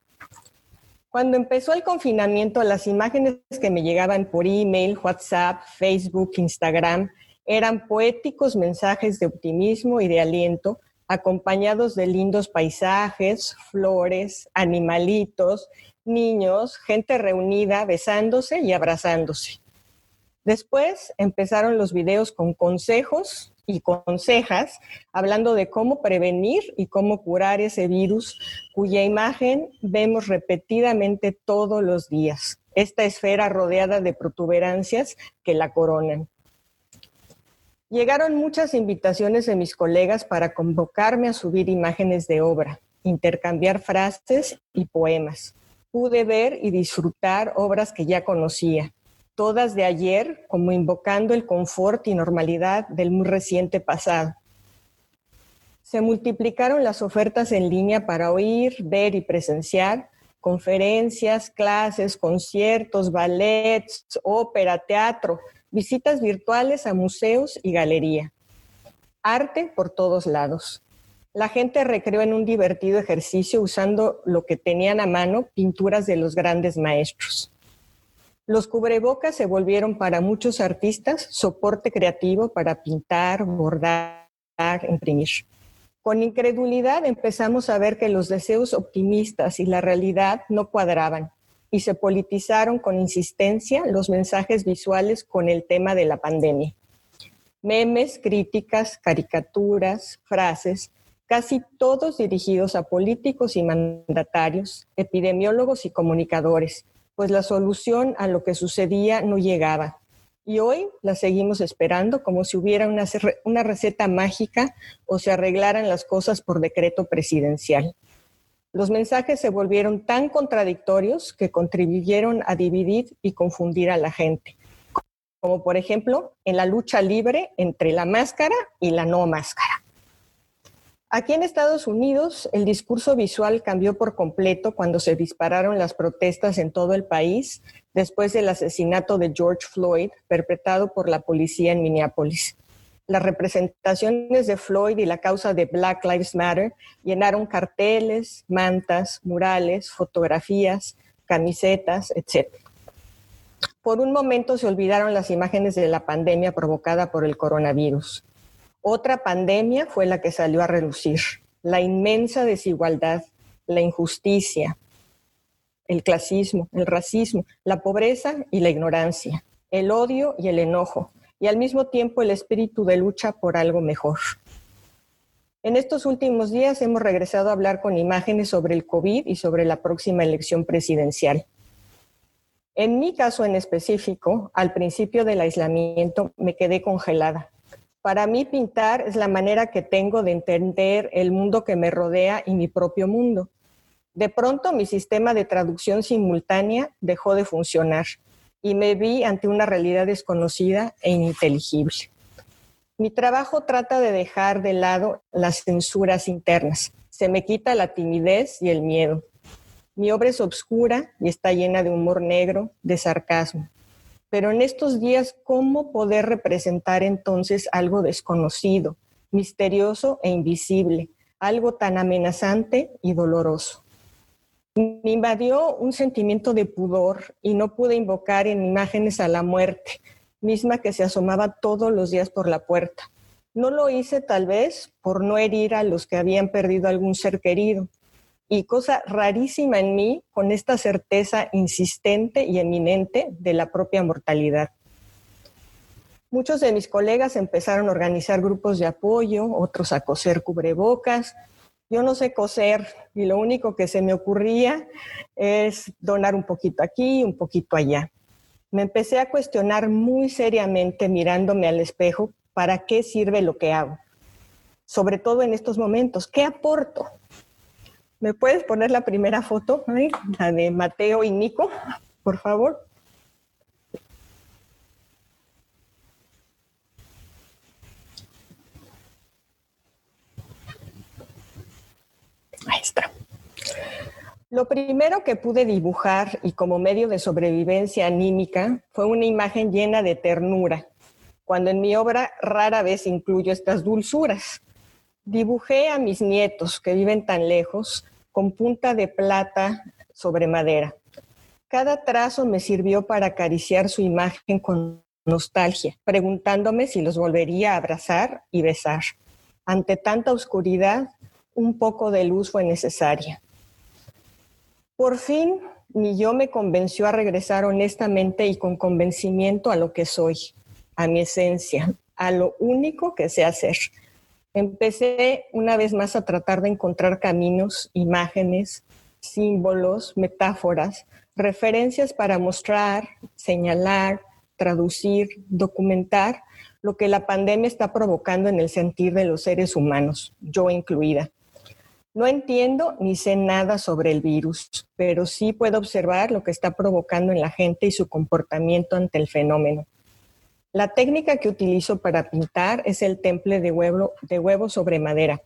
Cuando empezó el confinamiento, las imágenes que me llegaban por email, WhatsApp, Facebook, Instagram, eran poéticos mensajes de optimismo y de aliento acompañados de lindos paisajes, flores, animalitos, niños, gente reunida besándose y abrazándose. Después empezaron los videos con consejos y consejas hablando de cómo prevenir y cómo curar ese virus cuya imagen vemos repetidamente todos los días. Esta esfera rodeada de protuberancias que la coronan. Llegaron muchas invitaciones de mis colegas para convocarme a subir imágenes de obra, intercambiar frases y poemas. Pude ver y disfrutar obras que ya conocía, todas de ayer como invocando el confort y normalidad del muy reciente pasado. Se multiplicaron las ofertas en línea para oír, ver y presenciar conferencias, clases, conciertos, ballets, ópera, teatro, visitas virtuales a museos y galería. Arte por todos lados. La gente recreó en un divertido ejercicio usando lo que tenían a mano, pinturas de los grandes maestros. Los cubrebocas se volvieron para muchos artistas soporte creativo para pintar, bordar, imprimir. Con incredulidad empezamos a ver que los deseos optimistas y la realidad no cuadraban y se politizaron con insistencia los mensajes visuales con el tema de la pandemia. Memes, críticas, caricaturas, frases, casi todos dirigidos a políticos y mandatarios, epidemiólogos y comunicadores, pues la solución a lo que sucedía no llegaba. Y hoy la seguimos esperando como si hubiera una, una receta mágica o se arreglaran las cosas por decreto presidencial. Los mensajes se volvieron tan contradictorios que contribuyeron a dividir y confundir a la gente, como por ejemplo en la lucha libre entre la máscara y la no máscara. Aquí en Estados Unidos, el discurso visual cambió por completo cuando se dispararon las protestas en todo el país después del asesinato de George Floyd perpetrado por la policía en Minneapolis. Las representaciones de Floyd y la causa de Black Lives Matter llenaron carteles, mantas, murales, fotografías, camisetas, etc. Por un momento se olvidaron las imágenes de la pandemia provocada por el coronavirus. Otra pandemia fue la que salió a relucir, la inmensa desigualdad, la injusticia, el clasismo, el racismo, la pobreza y la ignorancia, el odio y el enojo, y al mismo tiempo el espíritu de lucha por algo mejor. En estos últimos días hemos regresado a hablar con imágenes sobre el COVID y sobre la próxima elección presidencial. En mi caso en específico, al principio del aislamiento me quedé congelada. Para mí pintar es la manera que tengo de entender el mundo que me rodea y mi propio mundo. De pronto mi sistema de traducción simultánea dejó de funcionar y me vi ante una realidad desconocida e ininteligible. Mi trabajo trata de dejar de lado las censuras internas. Se me quita la timidez y el miedo. Mi obra es obscura y está llena de humor negro, de sarcasmo. Pero en estos días, ¿cómo poder representar entonces algo desconocido, misterioso e invisible, algo tan amenazante y doloroso? Me invadió un sentimiento de pudor y no pude invocar en imágenes a la muerte, misma que se asomaba todos los días por la puerta. No lo hice tal vez por no herir a los que habían perdido algún ser querido. Y cosa rarísima en mí, con esta certeza insistente y eminente de la propia mortalidad. Muchos de mis colegas empezaron a organizar grupos de apoyo, otros a coser cubrebocas. Yo no sé coser y lo único que se me ocurría es donar un poquito aquí, un poquito allá me empecé a cuestionar muy seriamente mirándome al espejo para qué sirve lo que hago. Sobre todo en estos momentos, ¿qué aporto? ¿Me puedes poner la primera foto, la de Mateo y Nico, por favor? Ahí. Lo primero que pude dibujar y como medio de sobrevivencia anímica fue una imagen llena de ternura, cuando en mi obra rara vez incluyo estas dulzuras. Dibujé a mis nietos que viven tan lejos con punta de plata sobre madera. Cada trazo me sirvió para acariciar su imagen con nostalgia, preguntándome si los volvería a abrazar y besar. Ante tanta oscuridad, un poco de luz fue necesaria. Por fin, mi yo me convenció a regresar honestamente y con convencimiento a lo que soy, a mi esencia, a lo único que sé hacer. Empecé una vez más a tratar de encontrar caminos, imágenes, símbolos, metáforas, referencias para mostrar, señalar, traducir, documentar lo que la pandemia está provocando en el sentir de los seres humanos, yo incluida. No entiendo ni sé nada sobre el virus, pero sí puedo observar lo que está provocando en la gente y su comportamiento ante el fenómeno. La técnica que utilizo para pintar es el temple de huevo, de huevo sobre madera.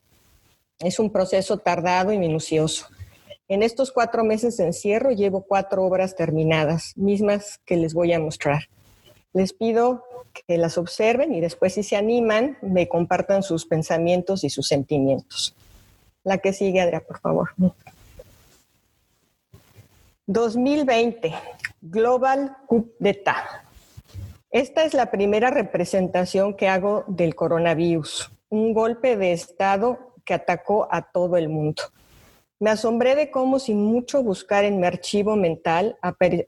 Es un proceso tardado y minucioso. En estos cuatro meses de encierro llevo cuatro obras terminadas, mismas que les voy a mostrar. Les pido que las observen y después si se animan, me compartan sus pensamientos y sus sentimientos. La que sigue, Adria, por favor. 2020, Global Coup d'État. Esta es la primera representación que hago del coronavirus, un golpe de Estado que atacó a todo el mundo. Me asombré de cómo sin mucho buscar en mi archivo mental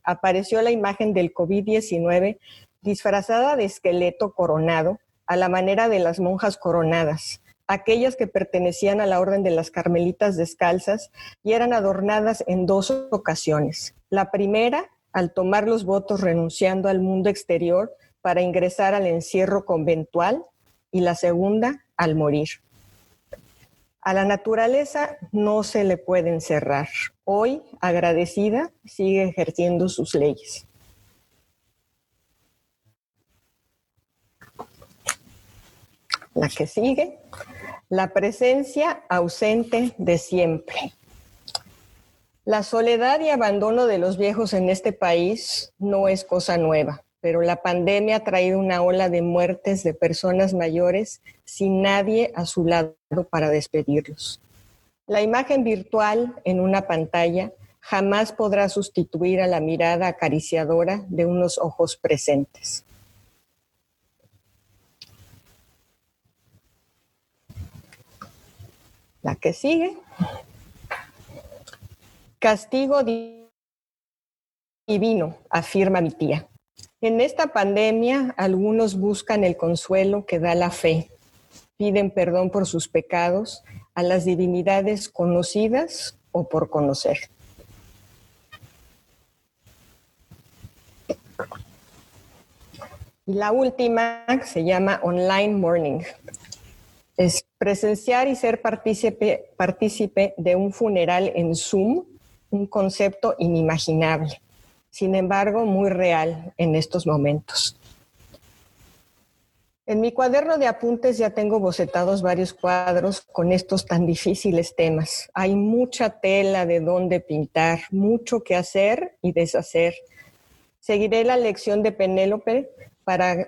apareció la imagen del COVID-19 disfrazada de esqueleto coronado a la manera de las monjas coronadas aquellas que pertenecían a la Orden de las Carmelitas Descalzas y eran adornadas en dos ocasiones. La primera, al tomar los votos renunciando al mundo exterior para ingresar al encierro conventual, y la segunda, al morir. A la naturaleza no se le puede encerrar. Hoy, agradecida, sigue ejerciendo sus leyes. La que sigue la presencia ausente de siempre. La soledad y abandono de los viejos en este país no es cosa nueva, pero la pandemia ha traído una ola de muertes de personas mayores sin nadie a su lado para despedirlos. La imagen virtual en una pantalla jamás podrá sustituir a la mirada acariciadora de unos ojos presentes. La que sigue. Castigo divino, afirma mi tía. En esta pandemia algunos buscan el consuelo que da la fe, piden perdón por sus pecados a las divinidades conocidas o por conocer. Y la última se llama Online Morning. Es Presenciar y ser partícipe, partícipe de un funeral en Zoom, un concepto inimaginable, sin embargo muy real en estos momentos. En mi cuaderno de apuntes ya tengo bocetados varios cuadros con estos tan difíciles temas. Hay mucha tela de dónde pintar, mucho que hacer y deshacer. Seguiré la lección de Penélope para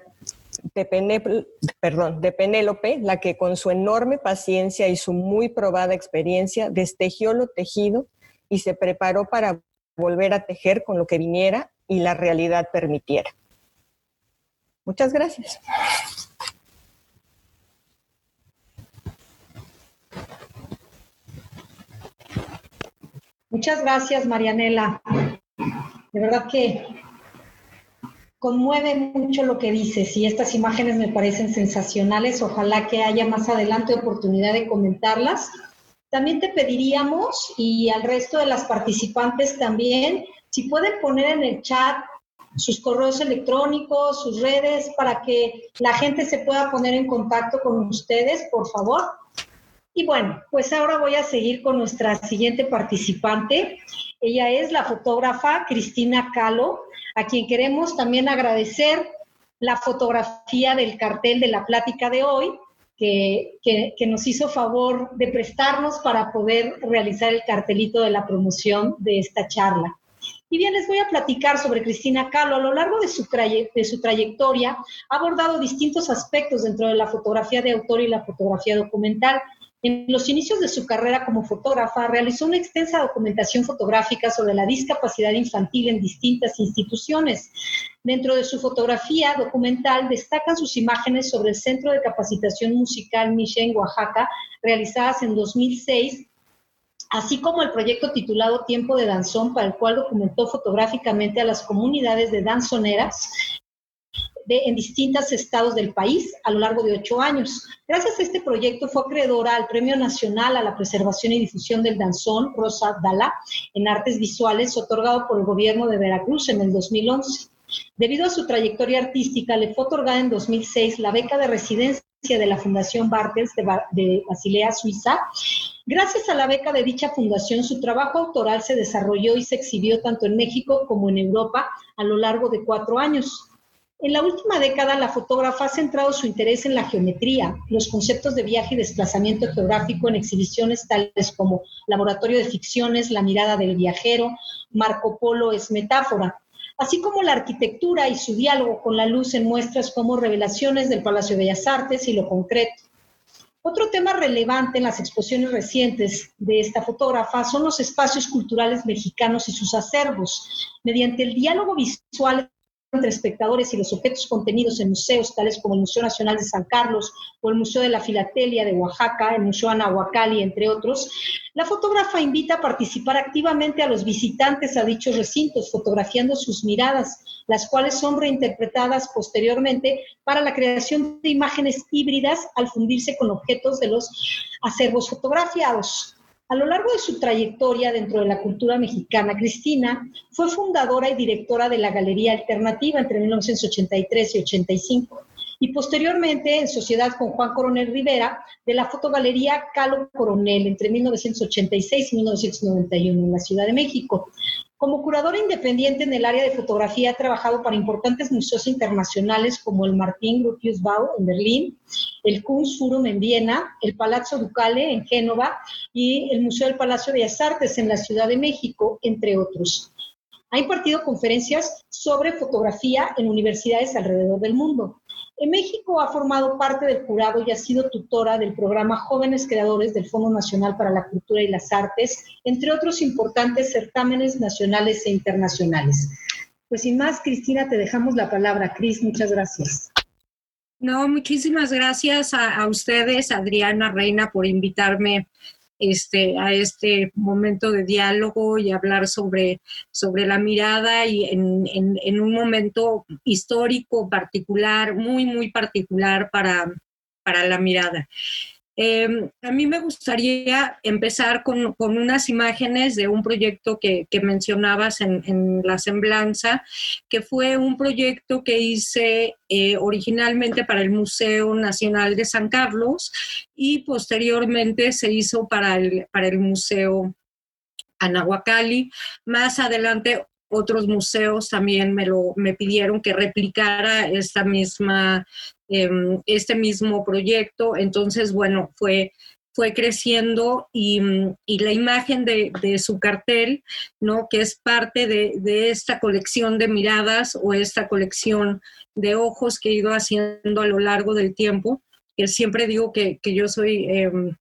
de, perdón, de Penélope, la que con su enorme paciencia y su muy probada experiencia destejió lo tejido y se preparó para volver a tejer con lo que viniera y la realidad permitiera. Muchas gracias. Muchas gracias, Marianela. De verdad que conmueve mucho lo que dices y estas imágenes me parecen sensacionales. Ojalá que haya más adelante oportunidad de comentarlas. También te pediríamos y al resto de las participantes también, si pueden poner en el chat sus correos electrónicos, sus redes, para que la gente se pueda poner en contacto con ustedes, por favor. Y bueno, pues ahora voy a seguir con nuestra siguiente participante. Ella es la fotógrafa Cristina Calo, a quien queremos también agradecer la fotografía del cartel de la plática de hoy, que, que, nos hizo favor de prestarnos para poder realizar el cartelito de la promoción de esta charla. Y bien, les voy a platicar sobre Cristina Calo. A lo largo de su, de su trayectoria ha abordado distintos aspectos dentro de la fotografía de autor y la fotografía documental. En los inicios de su carrera como fotógrafa, realizó una extensa documentación fotográfica sobre la discapacidad infantil en distintas instituciones. Dentro de su fotografía documental destacan sus imágenes sobre el Centro de Capacitación Musical Michel en Oaxaca, realizadas en 2006 así como el proyecto titulado Tiempo de Danzón, para el cual documentó fotográficamente a las comunidades de danzoneras de, en distintos estados del país a lo largo de ocho años. Gracias a este proyecto fue acreedora al Premio Nacional a la Preservación y Difusión del Danzón, Rosa Dala, en artes visuales, otorgado por el gobierno de Veracruz en el 2011. Debido a su trayectoria artística, le fue otorgada en 2006 la beca de residencia de la Fundación Bartels de, de Basilea, Suiza. Gracias a la beca de dicha fundación, su trabajo autoral se desarrolló y se exhibió tanto en México como en Europa a lo largo de cuatro años. En la última década, la fotógrafa ha centrado su interés en la geometría, los conceptos de viaje y desplazamiento geográfico en exhibiciones tales como Laboratorio de Ficciones, La mirada del viajero, Marco Polo es metáfora, así como la arquitectura y su diálogo con la luz en muestras como Revelaciones del Palacio de Bellas Artes y Lo Concreto. Otro tema relevante en las exposiciones recientes de esta fotógrafa son los espacios culturales mexicanos y sus acervos. Mediante el diálogo visual entre espectadores y los objetos contenidos en museos tales como el Museo Nacional de San Carlos o el Museo de la Filatelia de Oaxaca, el Museo Anahuacalli, entre otros, la fotógrafa invita a participar activamente a los visitantes a dichos recintos, fotografiando sus miradas, las cuales son reinterpretadas posteriormente para la creación de imágenes híbridas al fundirse con objetos de los acervos fotografiados. A lo largo de su trayectoria dentro de la cultura mexicana, Cristina fue fundadora y directora de la Galería Alternativa entre 1983 y 85 y posteriormente en sociedad con Juan Coronel Rivera de la fotogalería Calo Coronel entre 1986 y 1991 en la Ciudad de México. Como curadora independiente en el área de fotografía, ha trabajado para importantes museos internacionales como el Martin Gropius Bau en Berlín, el Kunstforum en Viena, el Palazzo Ducale en Génova y el Museo del Palacio de Bellas Artes en la Ciudad de México, entre otros. Ha impartido conferencias sobre fotografía en universidades alrededor del mundo. En México ha formado parte del jurado y ha sido tutora del programa Jóvenes Creadores del Fondo Nacional para la Cultura y las Artes, entre otros importantes certámenes nacionales e internacionales. Pues sin más, Cristina, te dejamos la palabra. Cris, muchas gracias. No, muchísimas gracias a, a ustedes, Adriana Reina, por invitarme este, a este momento de diálogo y hablar sobre, sobre la mirada y en, en, un momento histórico particular, muy, muy particular para, para la mirada. Em, a mí me gustaría empezar con, con, unas imágenes de un proyecto que, mencionabas en, en, la semblanza, que fue un proyecto que hice eh, originalmente para el Museo Nacional de San Carlos y posteriormente se hizo para el, para el Museo Anahuacalli. Más adelante otros museos también me, lo, me pidieron que replicara esta misma, em, este mismo proyecto. Entonces, bueno, fue, fue creciendo y, la imagen de, su cartel, ¿no? que es parte de, esta colección de miradas o esta colección de ojos que he ido haciendo a lo largo del tiempo, que siempre digo que, yo soy... Em,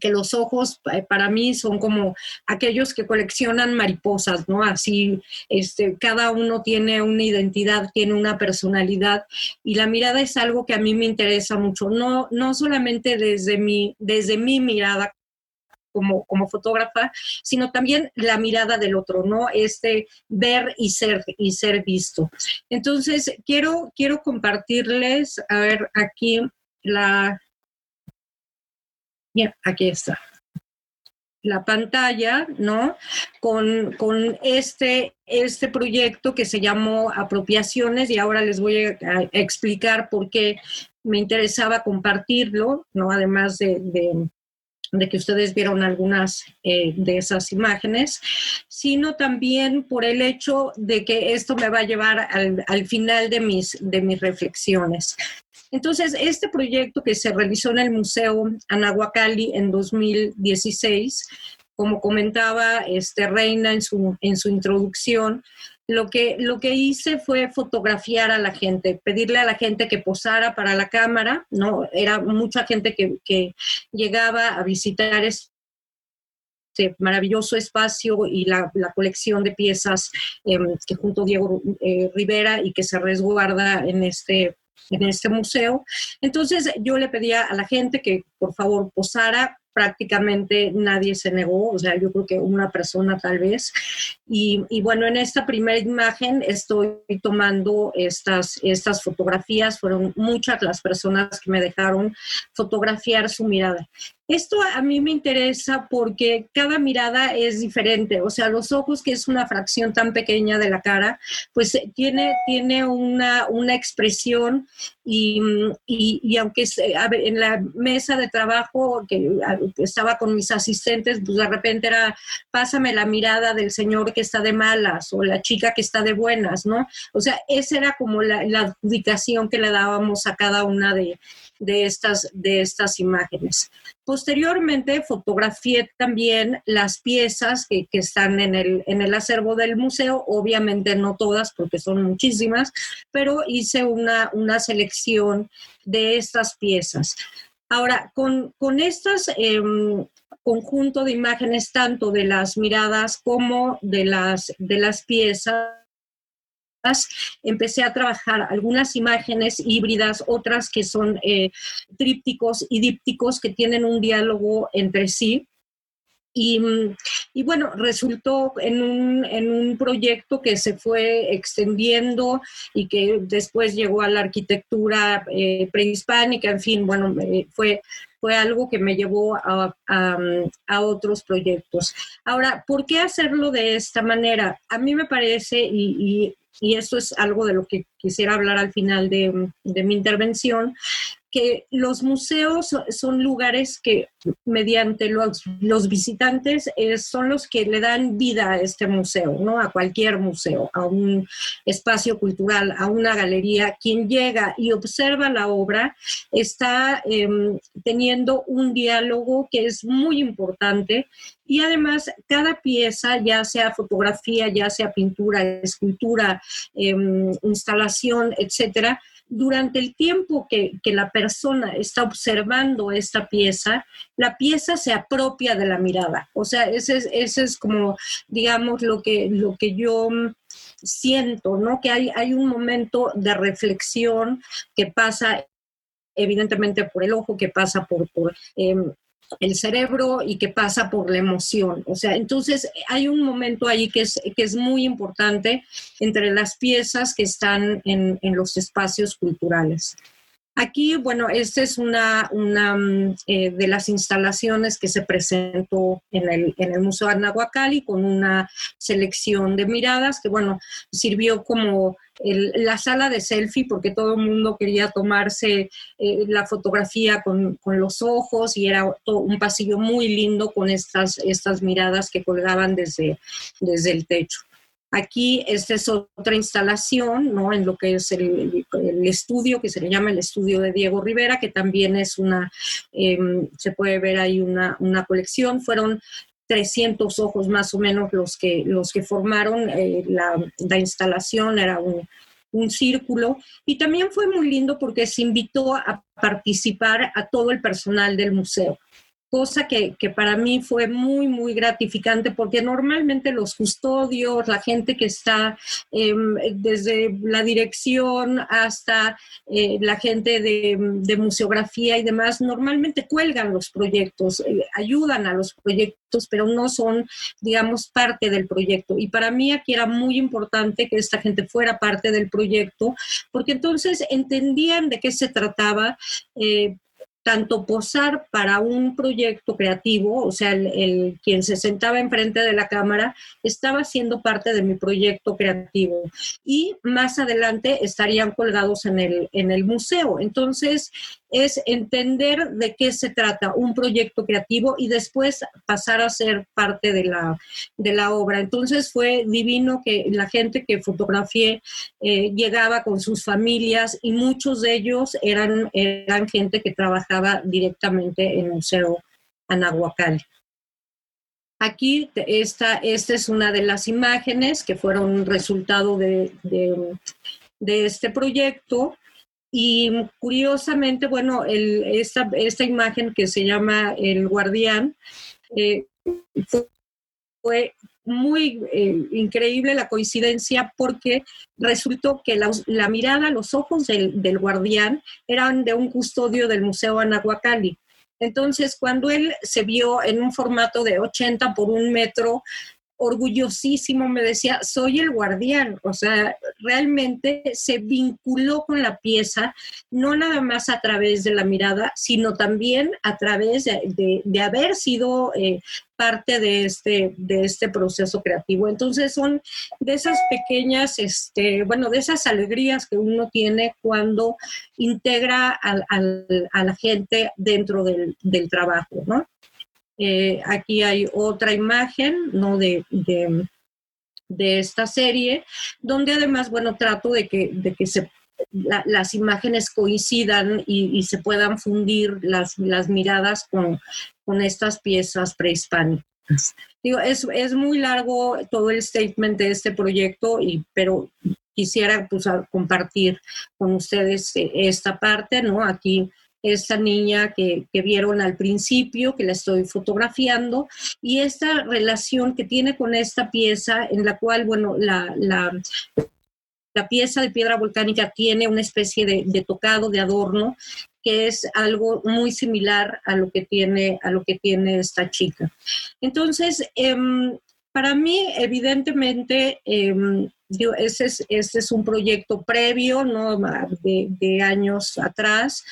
que los ojos eh, para mí son como aquellos que coleccionan mariposas, ¿no? Así, este, cada uno tiene una identidad, tiene una personalidad y la mirada es algo que a mí me interesa mucho, no, no solamente desde mi, desde mi mirada como, como, fotógrafa, sino también la mirada del otro, ¿no? Este ver y ser, y ser visto. Entonces, quiero, quiero compartirles, a ver, aquí la, Bien, aquí está. La pantalla, ¿no? Con, este, este proyecto que se llamó Apropiaciones y ahora les voy a, explicar por qué me interesaba compartirlo, ¿no? Además de, que ustedes vieron algunas eh, de esas imágenes, sino también por el hecho de que esto me va a llevar al, al final de mis, de mis reflexiones. Entonces, este proyecto que se realizó en el Museo Anahuacalli en 2016, como comentaba este, Reina en su, en su introducción, lo que, lo que hice fue fotografiar a la gente, pedirle a la gente que posara para la cámara, ¿no? Era mucha gente que, llegaba a visitar este maravilloso espacio y la, colección de piezas em, que junto Diego eh, Rivera y que se resguarda en este en este museo. Entonces yo le pedía a la gente que por favor posara, prácticamente nadie se negó, o sea, yo creo que una persona tal vez. Y, bueno, en esta primera imagen estoy tomando estas, estas fotografías, fueron muchas las personas que me dejaron fotografiar su mirada. Esto a mí me interesa porque cada mirada es diferente, o sea, los ojos, que es una fracción tan pequeña de la cara, pues eh, tiene, tiene una, una expresión y, y, aunque en la mesa de trabajo que estaba con mis asistentes, pues de repente era, pásame la mirada del señor que está de malas o la chica que está de buenas, ¿no? O sea, esa era como la, la adjudicación que le dábamos a cada una de, de estas, de estas imágenes. Posteriormente fotografié también las piezas que, están en el, en el, acervo del museo, obviamente no todas porque son muchísimas, pero hice una, una selección de estas piezas. Ahora, con, con estas em, conjunto de imágenes, tanto de las miradas como de las, de las piezas, empecé a trabajar algunas imágenes híbridas, otras que son eh, trípticos y dípticos que tienen un diálogo entre sí. Y, bueno, resultó en un, en un, proyecto que se fue extendiendo y que después llegó a la arquitectura eh, prehispánica, en fin, bueno, fue, fue algo que me llevó a, a, otros proyectos. Ahora, ¿por qué hacerlo de esta manera? A mí me parece, y y esto es algo de lo que quisiera hablar al final de, mi intervención, que los museos son lugares que mediante los, visitantes eh, son los que le dan vida a este museo, ¿no? A cualquier museo, a un espacio cultural, a una galería. Quien llega y observa la obra está em, teniendo un diálogo que es muy importante y además, cada pieza, ya sea fotografía, ya sea pintura, escultura, em, instalación, etcétera, durante el tiempo que, la persona está observando esta pieza, la pieza se apropia de la mirada. O sea, ese es, ese es como, digamos, lo que, lo que yo siento, ¿no? Que hay, hay un momento de reflexión que pasa evidentemente por el ojo, que pasa por, por em, el cerebro y que pasa por la emoción. O sea, entonces hay un momento ahí que es, que es muy importante entre las piezas que están en, en los espacios culturales. Aquí, bueno, esta es una, una mm, eh, de las instalaciones que se presentó en el, en el Museo Anahuacalli con una selección de miradas que, bueno, sirvió como la sala de selfie porque todo el mundo quería tomarse eh, la fotografía con, con, los ojos y era un pasillo muy lindo con estas, estas miradas que colgaban desde, desde el techo. Aquí esta es otra instalación, ¿no? En lo que es el, estudio, que se le llama el estudio de Diego Rivera, que también es una, em, se puede ver ahí una, una colección. Fueron 300 ojos más o menos los que, los que formaron eh, la, la, instalación, era un, un, círculo. Y también fue muy lindo porque se invitó a participar a todo el personal del museo cosa que, que, para mí fue muy, muy gratificante porque normalmente los custodios, la gente que está em, desde la dirección hasta eh, la gente de, museografía y demás, normalmente cuelgan los proyectos, eh, ayudan a los proyectos, pero no son, digamos, parte del proyecto. Y para mí aquí era muy importante que esta gente fuera parte del proyecto, porque entonces entendían de qué se trataba. Tanto posar para un proyecto creativo, o sea, el, quien se sentaba enfrente de la cámara estaba siendo parte de mi proyecto creativo y más adelante estarían colgados en el, en el museo. Entonces, es entender de qué se trata un proyecto creativo y después pasar a ser parte de la, de la obra. Entonces fue divino que la gente que fotografié eh, llegaba con sus familias y muchos de ellos eran, eran gente que trabajaba directamente en el Museo Anahuacalli. Aquí esta, esta es una de las imágenes que fueron resultado de, de este proyecto. Y curiosamente, bueno, esta, esta, imagen que se llama El Guardián eh, fue muy eh, increíble la coincidencia porque resultó que la, mirada, los ojos del, del, guardián eran de un custodio del Museo Anahuacalli. Entonces, cuando él se vio en un formato de 80 por un metro, orgullosísimo, me decía, soy el guardián, o sea, realmente se vinculó con la pieza, no nada más a través de la mirada, sino también a través de, haber sido eh, parte de este, de este proceso creativo. Entonces son de esas pequeñas, este, bueno, de esas alegrías que uno tiene cuando integra a la gente dentro del, del trabajo, ¿no? Eh, aquí hay otra imagen ¿no? de, de, esta serie, donde además, bueno, trato de que, de que se, las imágenes coincidan y, se puedan fundir las, las miradas con, con estas piezas prehispánicas. Digo, es, es, muy largo todo el statement de este proyecto, y, pero quisiera pues, compartir con ustedes eh, esta parte, ¿no? Aquí esta niña que, vieron al principio, que la estoy fotografiando, y esta relación que tiene con esta pieza en la cual, bueno, la, la, pieza de piedra volcánica tiene una especie de, tocado, de adorno, que es algo muy similar a lo que tiene, a lo que tiene esta chica. Entonces, em, para mí, evidentemente, eh, ese, es, es un proyecto previo, ¿no? De, años atrás,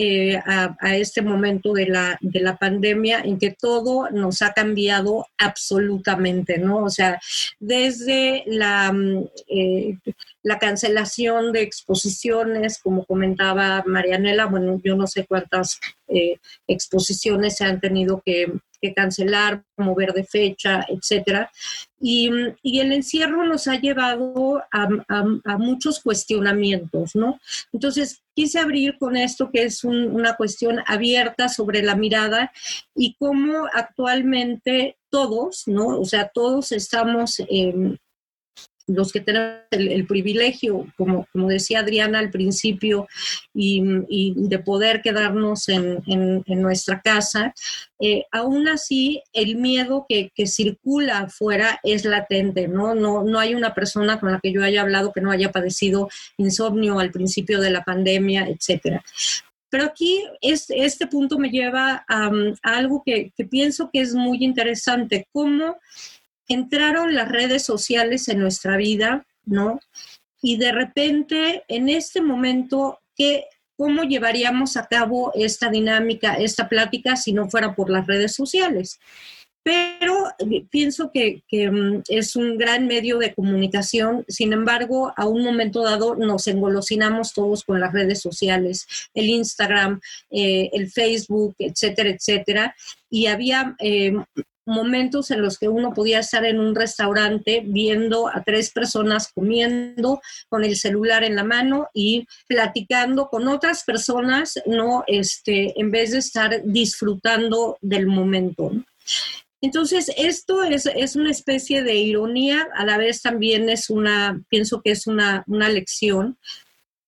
eh, a, este momento de la, de la pandemia en que todo nos ha cambiado absolutamente, ¿no? O sea, desde la, mm, eh, la cancelación de exposiciones, como comentaba Marianela, bueno, yo no sé cuántas eh, exposiciones se han tenido que, que cancelar, mover de fecha, etcétera. Y, y, el encierro nos ha llevado a, a, muchos cuestionamientos, ¿no? Entonces, quise abrir con esto que es una cuestión abierta sobre la mirada y cómo actualmente todos, ¿no? O sea, todos estamos... en los que tenemos el, privilegio, como, como, decía Adriana al principio, y, de poder quedarnos en, en, nuestra casa, eh, aún así el miedo que, que, circula afuera es latente, ¿no? ¿no? No hay una persona con la que yo haya hablado que no haya padecido insomnio al principio de la pandemia, etcétera. Pero aquí es, este punto me lleva a, a algo que, que, pienso que es muy interesante, cómo entraron las redes sociales en nuestra vida, ¿no? Y de repente, en este momento, ¿qué, ¿cómo llevaríamos a cabo esta dinámica, esta plática, si no fuera por las redes sociales? Pero eh, pienso que, mm, es un gran medio de comunicación, sin embargo, a un momento dado nos engolosinamos todos con las redes sociales, el Instagram, eh, el Facebook, etcétera, etcétera, y había eh, momentos en los que uno podía estar en un restaurante viendo a tres personas comiendo con el celular en la mano y platicando con otras personas, ¿no? Este, en vez de estar disfrutando del momento. Entonces, esto es, es, una especie de ironía, a la vez también es una, pienso que es una, una lección,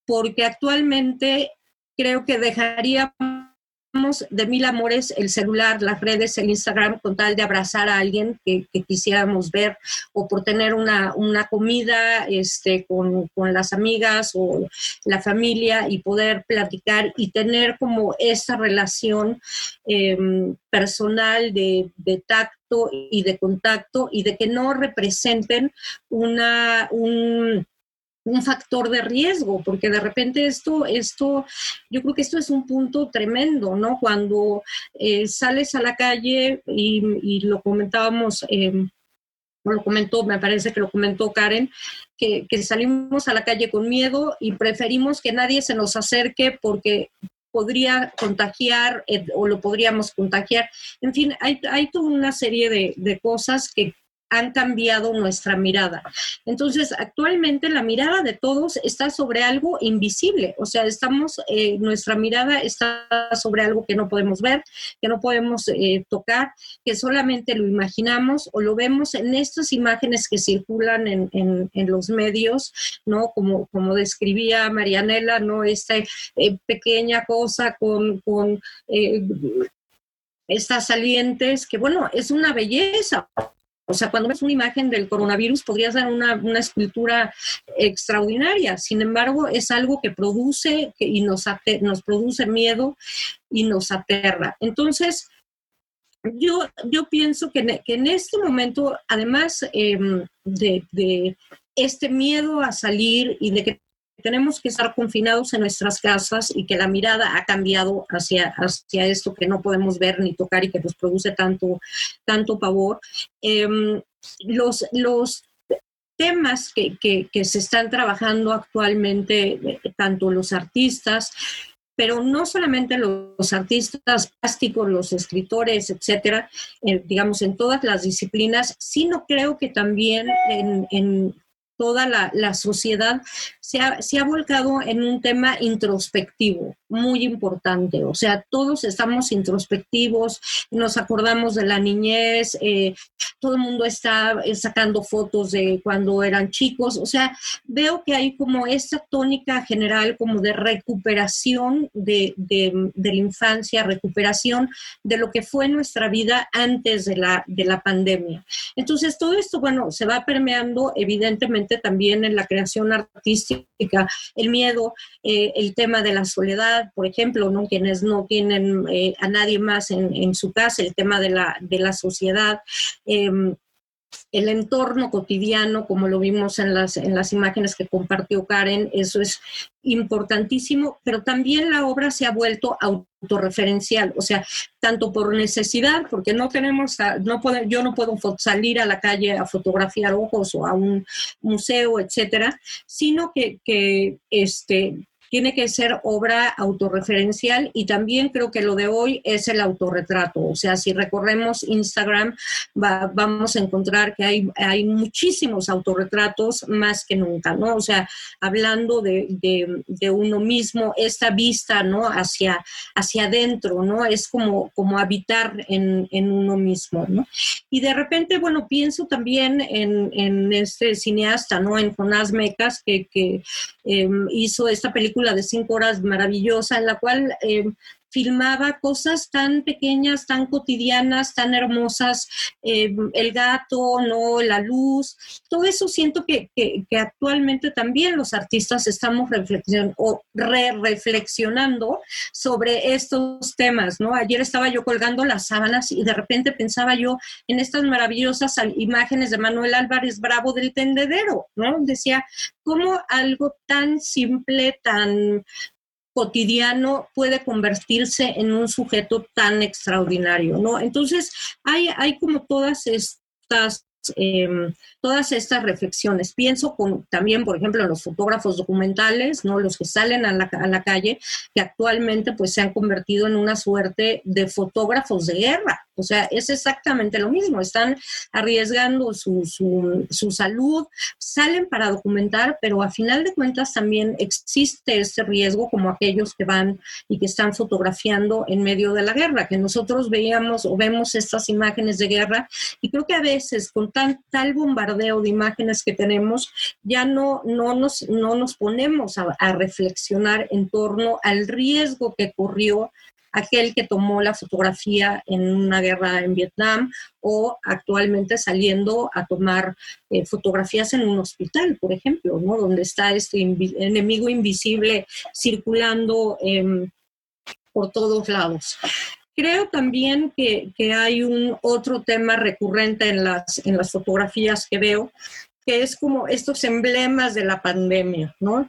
porque actualmente creo que dejaría de mil amores el celular, las redes, el Instagram, con tal de abrazar a alguien que, quisiéramos ver o por tener una, comida este, con, las amigas o la familia y poder platicar y tener como esa relación em, personal de, de, tacto y de contacto y de que no representen una, un un factor de riesgo, porque de repente esto, esto, yo creo que esto es un punto tremendo, ¿no? Cuando eh, sales a la calle y, lo comentábamos, eh, lo comentó, me parece que lo comentó Karen, que, salimos a la calle con miedo y preferimos que nadie se nos acerque porque podría contagiar eh, o lo podríamos contagiar. En fin, hay, hay toda una serie de, de cosas que, han cambiado nuestra mirada. Entonces, actualmente la mirada de todos está sobre algo invisible, o sea, estamos, eh, nuestra mirada está sobre algo que no podemos ver, que no podemos eh, tocar, que solamente lo imaginamos o lo vemos en estas imágenes que circulan en, los medios, ¿no? Como, como describía Marianela, ¿no? Esta eh, pequeña cosa con... con estas salientes, que bueno, es una belleza, o sea, cuando ves una imagen del coronavirus podría ser una, una escultura extraordinaria. Sin embargo, es algo que produce y nos, nos produce miedo y nos aterra. Entonces, yo, yo pienso que, en este momento, además em, de, de este miedo a salir y de que tenemos que estar confinados en nuestras casas y que la mirada ha cambiado hacia, hacia esto que no podemos ver ni tocar y que nos produce tanto, tanto pavor. Em, los, los temas que, que, se están trabajando actualmente, eh, tanto los artistas, pero no solamente los, artistas plásticos, los escritores, etcétera, eh, digamos, en todas las disciplinas, sino creo que también en, en toda la, la sociedad se ha, se ha, volcado en un tema introspectivo muy importante. O sea, todos estamos introspectivos, nos acordamos de la niñez, eh, todo el mundo está eh, sacando fotos de cuando eran chicos. O sea, veo que hay como esta tónica general como de recuperación de, de, de la infancia, recuperación de lo que fue nuestra vida antes de la, de la pandemia. Entonces, todo esto, bueno, se va permeando evidentemente también en la creación artística, el miedo, eh, el tema de la soledad, por ejemplo, ¿no? quienes no tienen eh, a nadie más en, su casa, el tema de la, de la sociedad. Em, el entorno cotidiano, como lo vimos en las, en las imágenes que compartió Karen, eso es importantísimo, pero también la obra se ha vuelto autorreferencial, o sea, tanto por necesidad, porque no tenemos, no puede, yo no puedo salir a la calle a fotografiar ojos o a un museo, etcétera, sino que, que este, tiene que ser obra autorreferencial y también creo que lo de hoy es el autorretrato. O sea, si recorremos Instagram, vamos a encontrar que hay, hay muchísimos autorretratos más que nunca, ¿no? O sea, hablando de, de, uno mismo, esta vista, ¿no? Hacia, hacia adentro, ¿no? Es como, como habitar en, en uno mismo, ¿no? Y de repente, bueno, pienso también en, en este cineasta, ¿no? En Jonás Mecas, que, que em, hizo esta película de cinco horas maravillosa en la cual eh, filmaba cosas tan pequeñas, tan cotidianas, tan hermosas, eh, el gato, no, la luz, todo eso siento que, actualmente también los artistas estamos reflexion o re reflexionando sobre estos temas, ¿no? Ayer estaba yo colgando las sábanas y de repente pensaba yo en estas maravillosas imágenes de Manuel Álvarez Bravo del tendedero, ¿no? Decía, ¿cómo algo tan simple, tan cotidiano puede convertirse en un sujeto tan extraordinario, ¿no? Entonces, hay, hay como todas estas em, todas estas reflexiones. Pienso con, también, por ejemplo, en los fotógrafos documentales, ¿no? los que salen a la, a la, calle, que actualmente pues, se han convertido en una suerte de fotógrafos de guerra, O sea, es exactamente lo mismo. Están arriesgando su, su, su salud, salen para documentar, pero a final de cuentas también existe ese riesgo como aquellos que van y que están fotografiando en medio de la guerra, que nosotros veíamos o vemos estas imágenes de guerra y creo que a veces con tal bombardeo de imágenes que tenemos, ya no, no, nos, no nos ponemos a reflexionar en torno al riesgo que corrió aquel que tomó la fotografía en una guerra en Vietnam o actualmente saliendo a tomar eh, fotografías en un hospital, por ejemplo, ¿no? donde está este enemigo invisible circulando em, por todos lados. Creo también que, que, hay un otro tema recurrente en las, en las fotografías que veo, que es como estos emblemas de la pandemia, ¿no?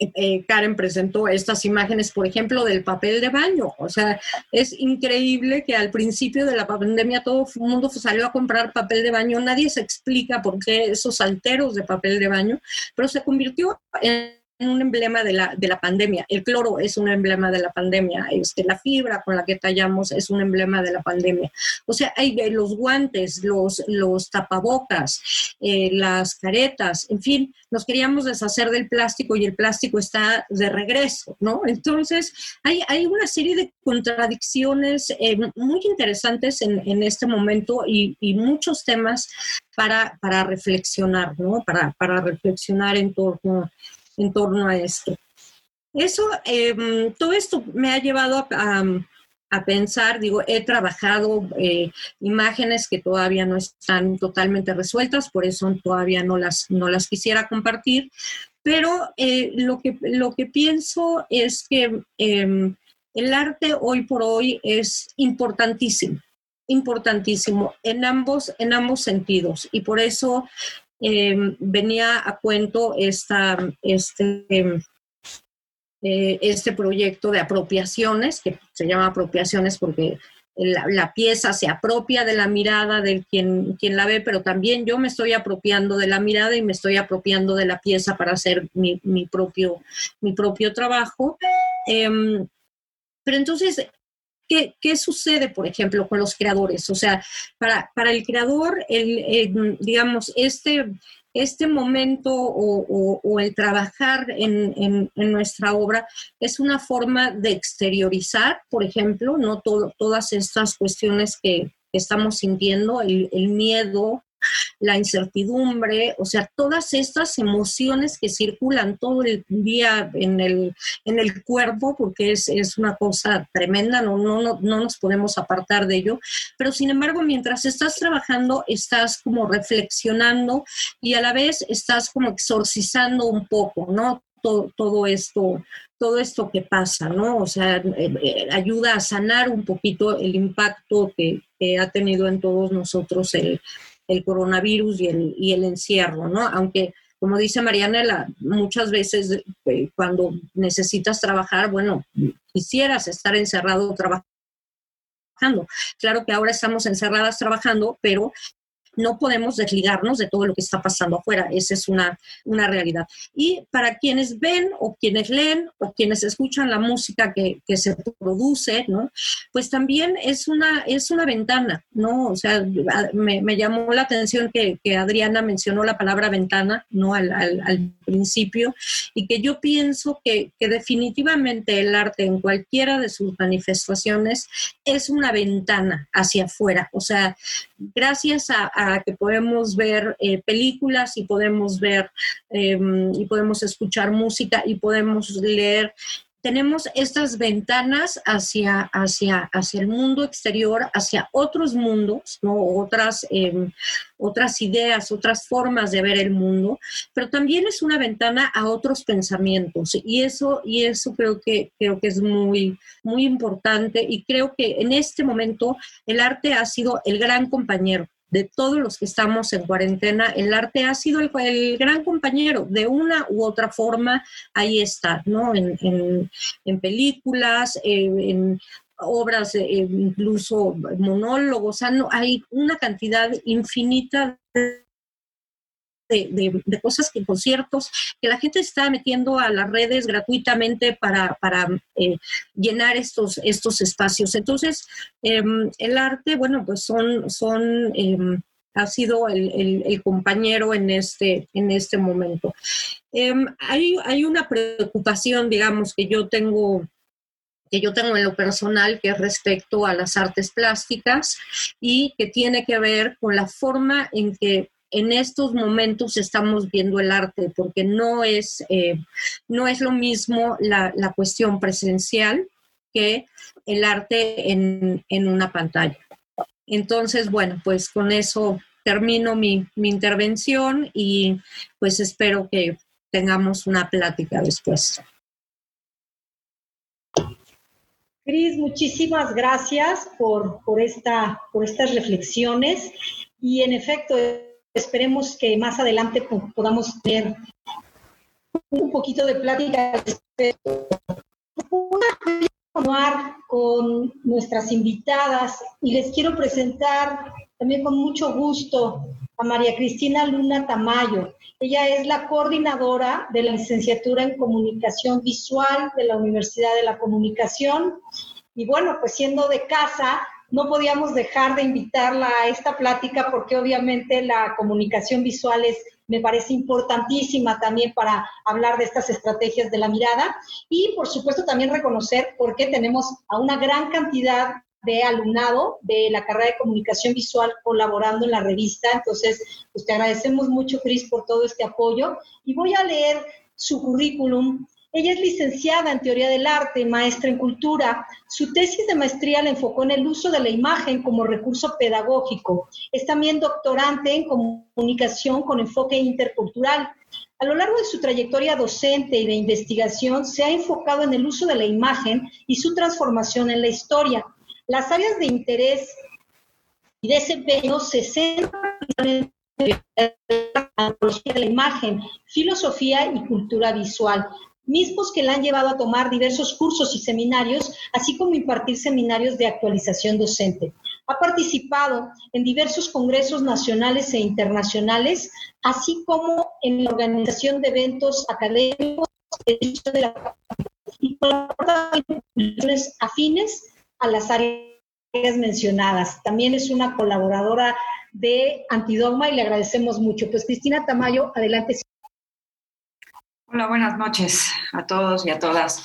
Eh, Karen presentó estas imágenes, por ejemplo, del papel de baño. O sea, es increíble que al principio de la pandemia todo el mundo salió a comprar papel de baño. Nadie se explica por qué esos alteros de papel de baño, pero se convirtió en un emblema de la, de la pandemia. El cloro es un emblema de la pandemia. Este, la fibra con la que tallamos es un emblema de la pandemia. O sea, hay los guantes, los, los tapabocas, eh, las caretas, en fin, nos queríamos deshacer del plástico y el plástico está de regreso, ¿no? Entonces, hay, hay una serie de contradicciones eh, muy interesantes en, en, este momento y, y muchos temas para, para reflexionar, ¿no? Para, para reflexionar en torno en torno a esto. Eso, em, todo esto me ha llevado a, a, pensar, digo, he trabajado eh, imágenes que todavía no están totalmente resueltas, por eso todavía no las, no las quisiera compartir, pero eh, lo, que, lo que pienso es que em, el arte hoy por hoy es importantísimo importantísimo en ambos, en ambos sentidos. Y por eso Em, venía a cuento esta, este, eh, este proyecto de apropiaciones, que se llama apropiaciones porque la, pieza se apropia de la mirada de quien, quien la ve, pero también yo me estoy apropiando de la mirada y me estoy apropiando de la pieza para hacer mi, mi propio, mi propio trabajo. Em, pero entonces ¿Qué, ¿Qué, sucede, por ejemplo, con los creadores? O sea, para, el creador, digamos, este, este momento o, el trabajar en, nuestra obra es una forma de exteriorizar, por ejemplo, no todo, todas estas cuestiones que, estamos sintiendo, el miedo, la incertidumbre, o sea, todas estas emociones que circulan todo el día en el, en el cuerpo, porque es, es una cosa tremenda, no, no, no, no nos podemos apartar de ello, pero sin embargo, mientras estás trabajando, estás como reflexionando y a la vez estás como exorcizando un poco, ¿no? Todo, todo, esto, todo esto que pasa, ¿no? O sea, eh, eh, ayuda a sanar un poquito el impacto que, ha tenido en todos nosotros el, el coronavirus y el, y el encierro, ¿no? Aunque, como dice Marianela, muchas veces eh, cuando necesitas trabajar, bueno, quisieras estar encerrado trabajando. Claro que ahora estamos encerradas trabajando, pero no podemos desligarnos de todo lo que está pasando afuera. Esa es una, una realidad. Y para quienes ven o quienes leen o quienes escuchan la música que, que se produce, ¿no? Pues también es una, es una ventana, ¿no? O sea, me, me llamó la atención que, que, Adriana mencionó la palabra ventana, ¿no? Al, al, principio, y que yo pienso que, que definitivamente el arte en cualquiera de sus manifestaciones es una ventana hacia afuera. O sea, gracias a, a que podemos ver eh, películas y podemos ver eh, y podemos escuchar música y podemos leer tenemos estas ventanas hacia, hacia, hacia el mundo exterior, hacia otros mundos, ¿no? otras, eh, otras ideas, otras formas de ver el mundo, pero también es una ventana a otros pensamientos y eso, y eso creo, que, creo que es muy, muy importante y creo que en este momento el arte ha sido el gran compañero de todos los que estamos en cuarentena, el arte ha sido el, el gran compañero, de una u otra forma, ahí está, ¿no? En, en, en películas, en obras, eh, incluso monólogos, hay una cantidad infinita de de, cosas que conciertos que la gente está metiendo a las redes gratuitamente para, para eh, llenar estos, estos espacios. Entonces, em, el arte, bueno, pues son, son em, ha sido el, compañero en este, en este momento. Em, hay, hay una preocupación, digamos, que yo tengo que yo tengo en lo personal, que es respecto a las artes plásticas y que tiene que ver con la forma en que en estos momentos estamos viendo el arte, porque no es, eh, no es lo mismo la, cuestión presencial que el arte en, una pantalla. Entonces, bueno, pues con eso termino mi, mi intervención y pues espero que tengamos una plática después. Cris, muchísimas gracias por, por, esta, por estas reflexiones y en efecto esperemos que más adelante podamos tener un poquito de plática continuar con nuestras invitadas y les quiero presentar también con mucho gusto a María Cristina Luna Tamayo. Ella es la coordinadora de la licenciatura en comunicación visual de la Universidad de la Comunicación. Y bueno, pues siendo de casa, no podíamos dejar de invitarla a esta plática porque obviamente la comunicación visual es, me parece importantísima también para hablar de estas estrategias de la mirada y por supuesto también reconocer por qué tenemos a una gran cantidad de alumnado de la carrera de comunicación visual colaborando en la revista. Entonces, pues te agradecemos mucho, Cris, por todo este apoyo. Y voy a leer su currículum ella es licenciada en Teoría del Arte, maestra en Cultura. Su tesis de maestría la enfocó en el uso de la imagen como recurso pedagógico. Es también doctorante en Comunicación con enfoque intercultural. A lo largo de su trayectoria docente y de investigación, se ha enfocado en el uso de la imagen y su transformación en la historia. Las áreas de interés y desempeño se centran en la antropología de la imagen, filosofía y cultura visual mismos que la han llevado a tomar diversos cursos y seminarios, así como impartir seminarios de actualización docente. Ha participado en diversos congresos nacionales e internacionales, así como en la organización de eventos académicos y afines a las áreas mencionadas. También es una colaboradora de Antidogma y le agradecemos mucho. Pues Cristina Tamayo, adelante. Hola, buenas noches a todos y a todas.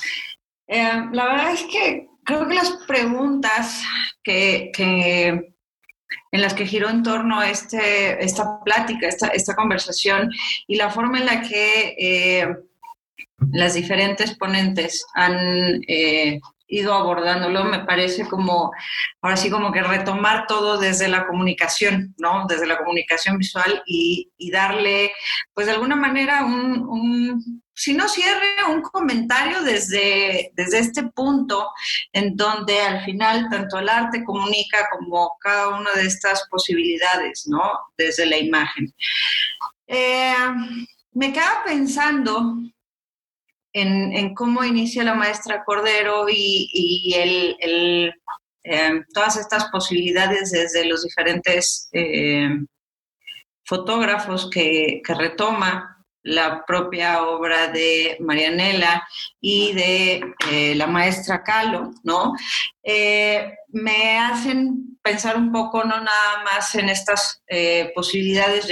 Eh, la verdad es que creo que las preguntas que, en las que giró en torno este, esta plática, esta, esta conversación y la forma en la que eh, las diferentes ponentes han eh, ido abordándolo, me parece como, ahora sí, como que retomar todo desde la comunicación, ¿no? Desde la comunicación visual y, darle, pues de alguna manera, un, si no cierre, un comentario desde, desde este punto en donde al final tanto el arte comunica como cada una de estas posibilidades, ¿no? Desde la imagen. Eh, me quedaba pensando en, cómo inicia la maestra Cordero y, eh, todas estas posibilidades desde los diferentes eh, fotógrafos que, retoma la propia obra de Marianela y de eh, la maestra Calo, ¿no? me hacen pensar un poco no nada más en estas posibilidades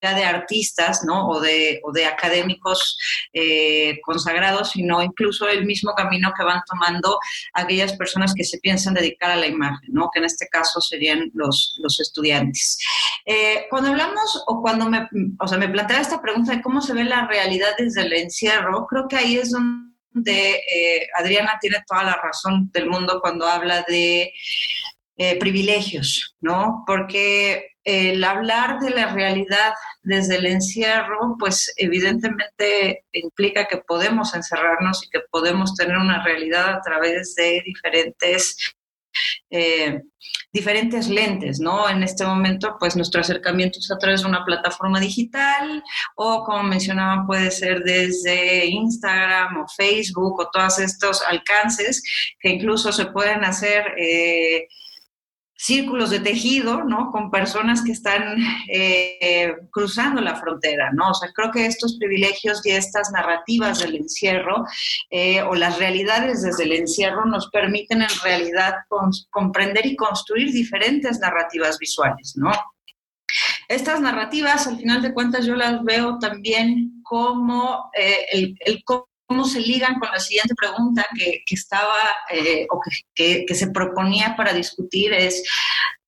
de de artistas ¿no? o, de, o de académicos eh, consagrados, sino incluso el mismo camino que van tomando aquellas personas que se piensan dedicar a la imagen, ¿no? que en este caso serían los, los estudiantes. Eh, cuando hablamos o cuando me, o sea, me plantea esta pregunta de cómo se ve la realidad desde el encierro, creo que ahí es donde eh, Adriana tiene toda la razón del mundo cuando habla de privilegios, ¿no? Porque el hablar de la realidad desde el encierro, pues evidentemente implica que podemos encerrarnos y que podemos tener una realidad a través de diferentes, eh, diferentes lentes, ¿no? En este momento, pues nuestro acercamiento es a través de una plataforma digital o, como mencionaban, puede ser desde Instagram o Facebook o todos estos alcances que incluso se pueden hacer. Eh, círculos de tejido, ¿no? Con personas que están eh, cruzando la frontera, ¿no? O sea, creo que estos privilegios y estas narrativas del encierro eh, o las realidades desde el encierro nos permiten en realidad comprender y construir diferentes narrativas visuales, ¿no? Estas narrativas, al final de cuentas, yo las veo también como eh, el, el cómo se ligan con la siguiente pregunta que, estaba eh, o que, se proponía para discutir es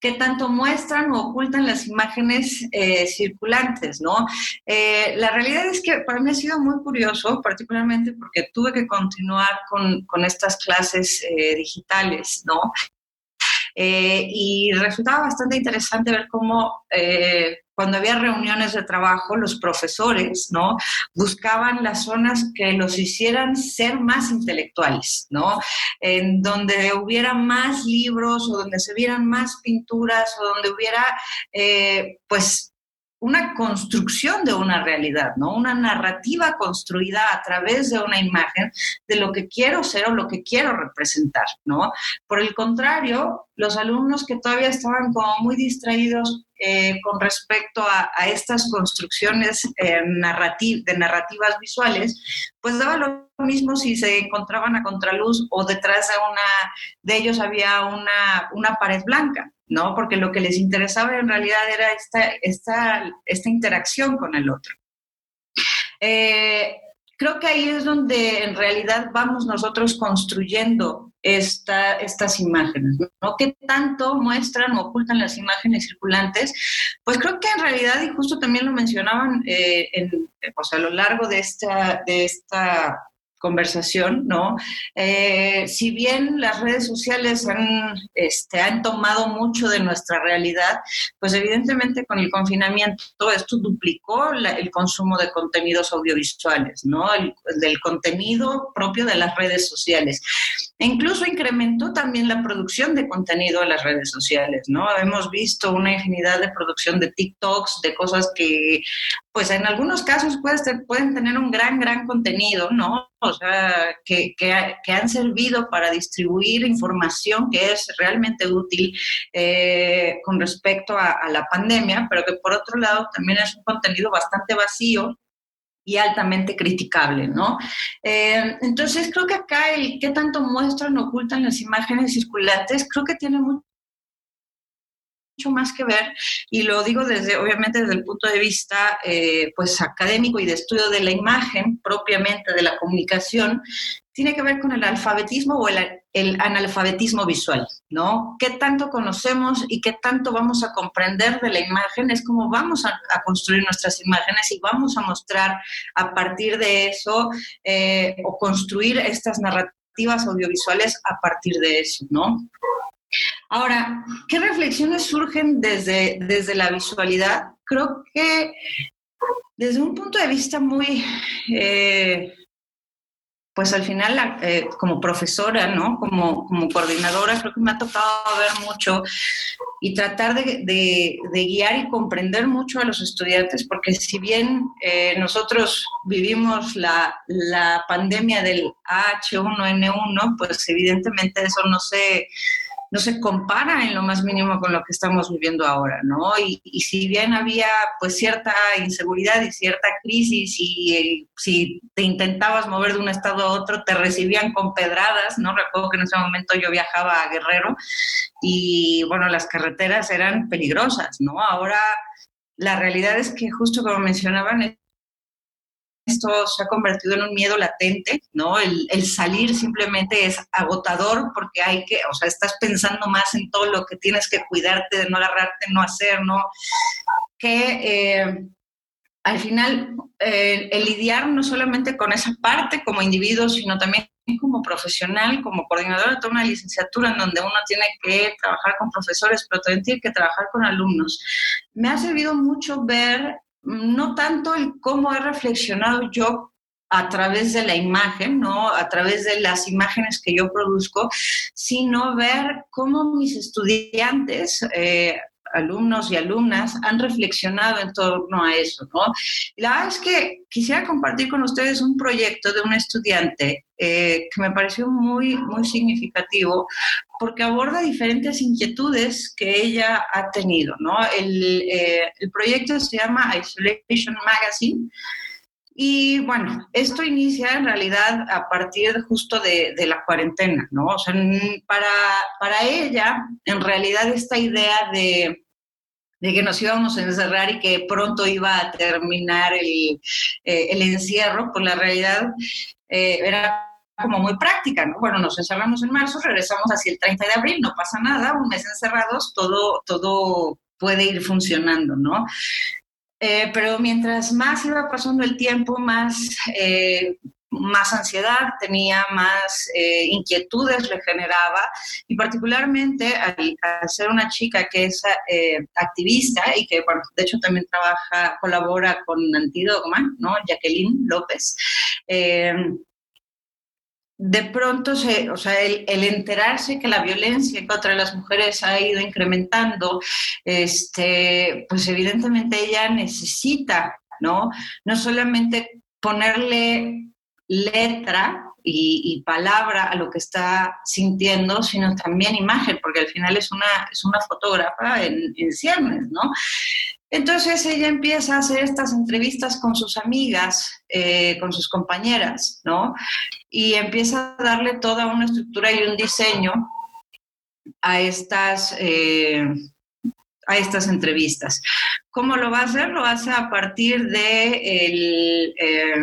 qué tanto muestran o ocultan las imágenes eh, circulantes, ¿no? Eh, la realidad es que para mí ha sido muy curioso, particularmente porque tuve que continuar con, con estas clases digitales, ¿no? Y resultaba bastante interesante ver cómo cuando había reuniones de trabajo, los profesores, ¿no? Buscaban las zonas que los hicieran ser más intelectuales, ¿no? En donde hubiera más libros o donde se vieran más pinturas o donde hubiera, eh, pues, una construcción de una realidad, ¿no? Una narrativa construida a través de una imagen de lo que quiero ser o lo que quiero representar, ¿no? Por el contrario, los alumnos que todavía estaban como muy distraídos eh, con respecto a, estas construcciones eh, de narrativas visuales, pues daba lo mismo si se encontraban a contraluz o detrás de una de ellos había una, una pared blanca, ¿no? Porque lo que les interesaba en realidad era esta, esta, esta interacción con el otro. Eh, creo que ahí es donde en realidad vamos nosotros construyendo esta, estas imágenes, ¿no? ¿Qué tanto muestran o ocultan las imágenes circulantes? Pues creo que en realidad, y justo también lo mencionaban eh, en, a lo largo de esta, de esta conversación, ¿no? Eh, si bien las redes sociales han, este, han tomado mucho de nuestra realidad, pues evidentemente con el confinamiento esto duplicó el consumo de contenidos audiovisuales, ¿no? El, del contenido propio de las redes sociales. E incluso incrementó también la producción de contenido en las redes sociales, ¿no? Hemos visto una infinidad de producción de TikToks, de cosas que, pues en algunos casos pueden tener un gran, gran contenido, ¿no? o sea, que, han servido para distribuir información que es realmente útil eh, con respecto a, la pandemia, pero que por otro lado también es un contenido bastante vacío y altamente criticable, ¿no? Eh, entonces creo que acá el qué tanto muestran, ocultan las imágenes circulantes, creo que tiene mucho más que ver, y lo digo desde, obviamente, desde el punto de vista eh, pues académico y de estudio de la imagen, propiamente de la comunicación, tiene que ver con el alfabetismo o el, el, analfabetismo visual, ¿no? ¿Qué tanto conocemos y qué tanto vamos a comprender de la imagen? Es como vamos a, construir nuestras imágenes y vamos a mostrar a partir de eso eh, o construir estas narrativas audiovisuales a partir de eso, ¿no? Ahora, ¿qué reflexiones surgen desde, desde la visualidad? Creo que desde un punto de vista muy, eh, pues al final eh, como profesora, ¿no? Como, como coordinadora, creo que me ha tocado ver mucho y tratar de, guiar y comprender mucho a los estudiantes, porque si bien eh, nosotros vivimos la, la pandemia del H1N1, pues evidentemente eso no se no se compara en lo más mínimo con lo que estamos viviendo ahora, ¿no? Y, si bien había pues cierta inseguridad y cierta crisis y si te intentabas mover de un estado a otro te recibían con pedradas, ¿no? Recuerdo que en ese momento yo viajaba a Guerrero y bueno, las carreteras eran peligrosas, ¿no? Ahora la realidad es que justo como mencionaban, esto se ha convertido en un miedo latente, ¿no? El, salir simplemente es agotador porque hay que, o sea, estás pensando más en todo lo que tienes que cuidarte de no agarrarte, no hacer, ¿no? Que eh, al final eh, el lidiar no solamente con esa parte como individuo, sino también como profesional, como coordinadora de una licenciatura en donde uno tiene que trabajar con profesores, pero también tiene que trabajar con alumnos. Me ha servido mucho ver no tanto el cómo he reflexionado yo a través de la imagen, ¿no? A través de las imágenes que yo produzco, sino ver cómo mis estudiantes, eh, alumnos y alumnas han reflexionado en torno a eso, ¿no? la verdad es que quisiera compartir con ustedes un proyecto de un estudiante eh, que me pareció muy, muy significativo porque aborda diferentes inquietudes que ella ha tenido, ¿no? El, eh, el proyecto se llama Isolation Magazine y bueno, esto inicia en realidad a partir justo de, de la cuarentena, ¿no? O sea, para, para ella, en realidad esta idea de, de que nos íbamos a encerrar y que pronto iba a terminar el, eh, el encierro, pues la realidad eh, era como muy práctica, ¿no? Bueno, nos encerramos en marzo, regresamos hacia el 30 de abril, no pasa nada, un mes encerrados, todo, todo puede ir funcionando, ¿no? Eh, pero mientras más iba pasando el tiempo, más, eh, más ansiedad tenía, más eh, inquietudes le generaba, y particularmente al, ser una chica que es activista y que, bueno, de hecho también trabaja, colabora con Antidogma, ¿no? Jacqueline López de pronto, se, o sea, el, enterarse que la violencia contra las mujeres ha ido incrementando, este, pues evidentemente ella necesita, ¿no? No solamente ponerle letra y, palabra a lo que está sintiendo, sino también imagen, porque al final es una, es una fotógrafa en, en ciernes, ¿no? Entonces ella empieza a hacer estas entrevistas con sus amigas, eh, con sus compañeras, ¿no? Y empieza a darle toda una estructura y un diseño a estas, eh, a estas entrevistas. ¿Cómo lo va a hacer? Lo hace a partir de el, eh,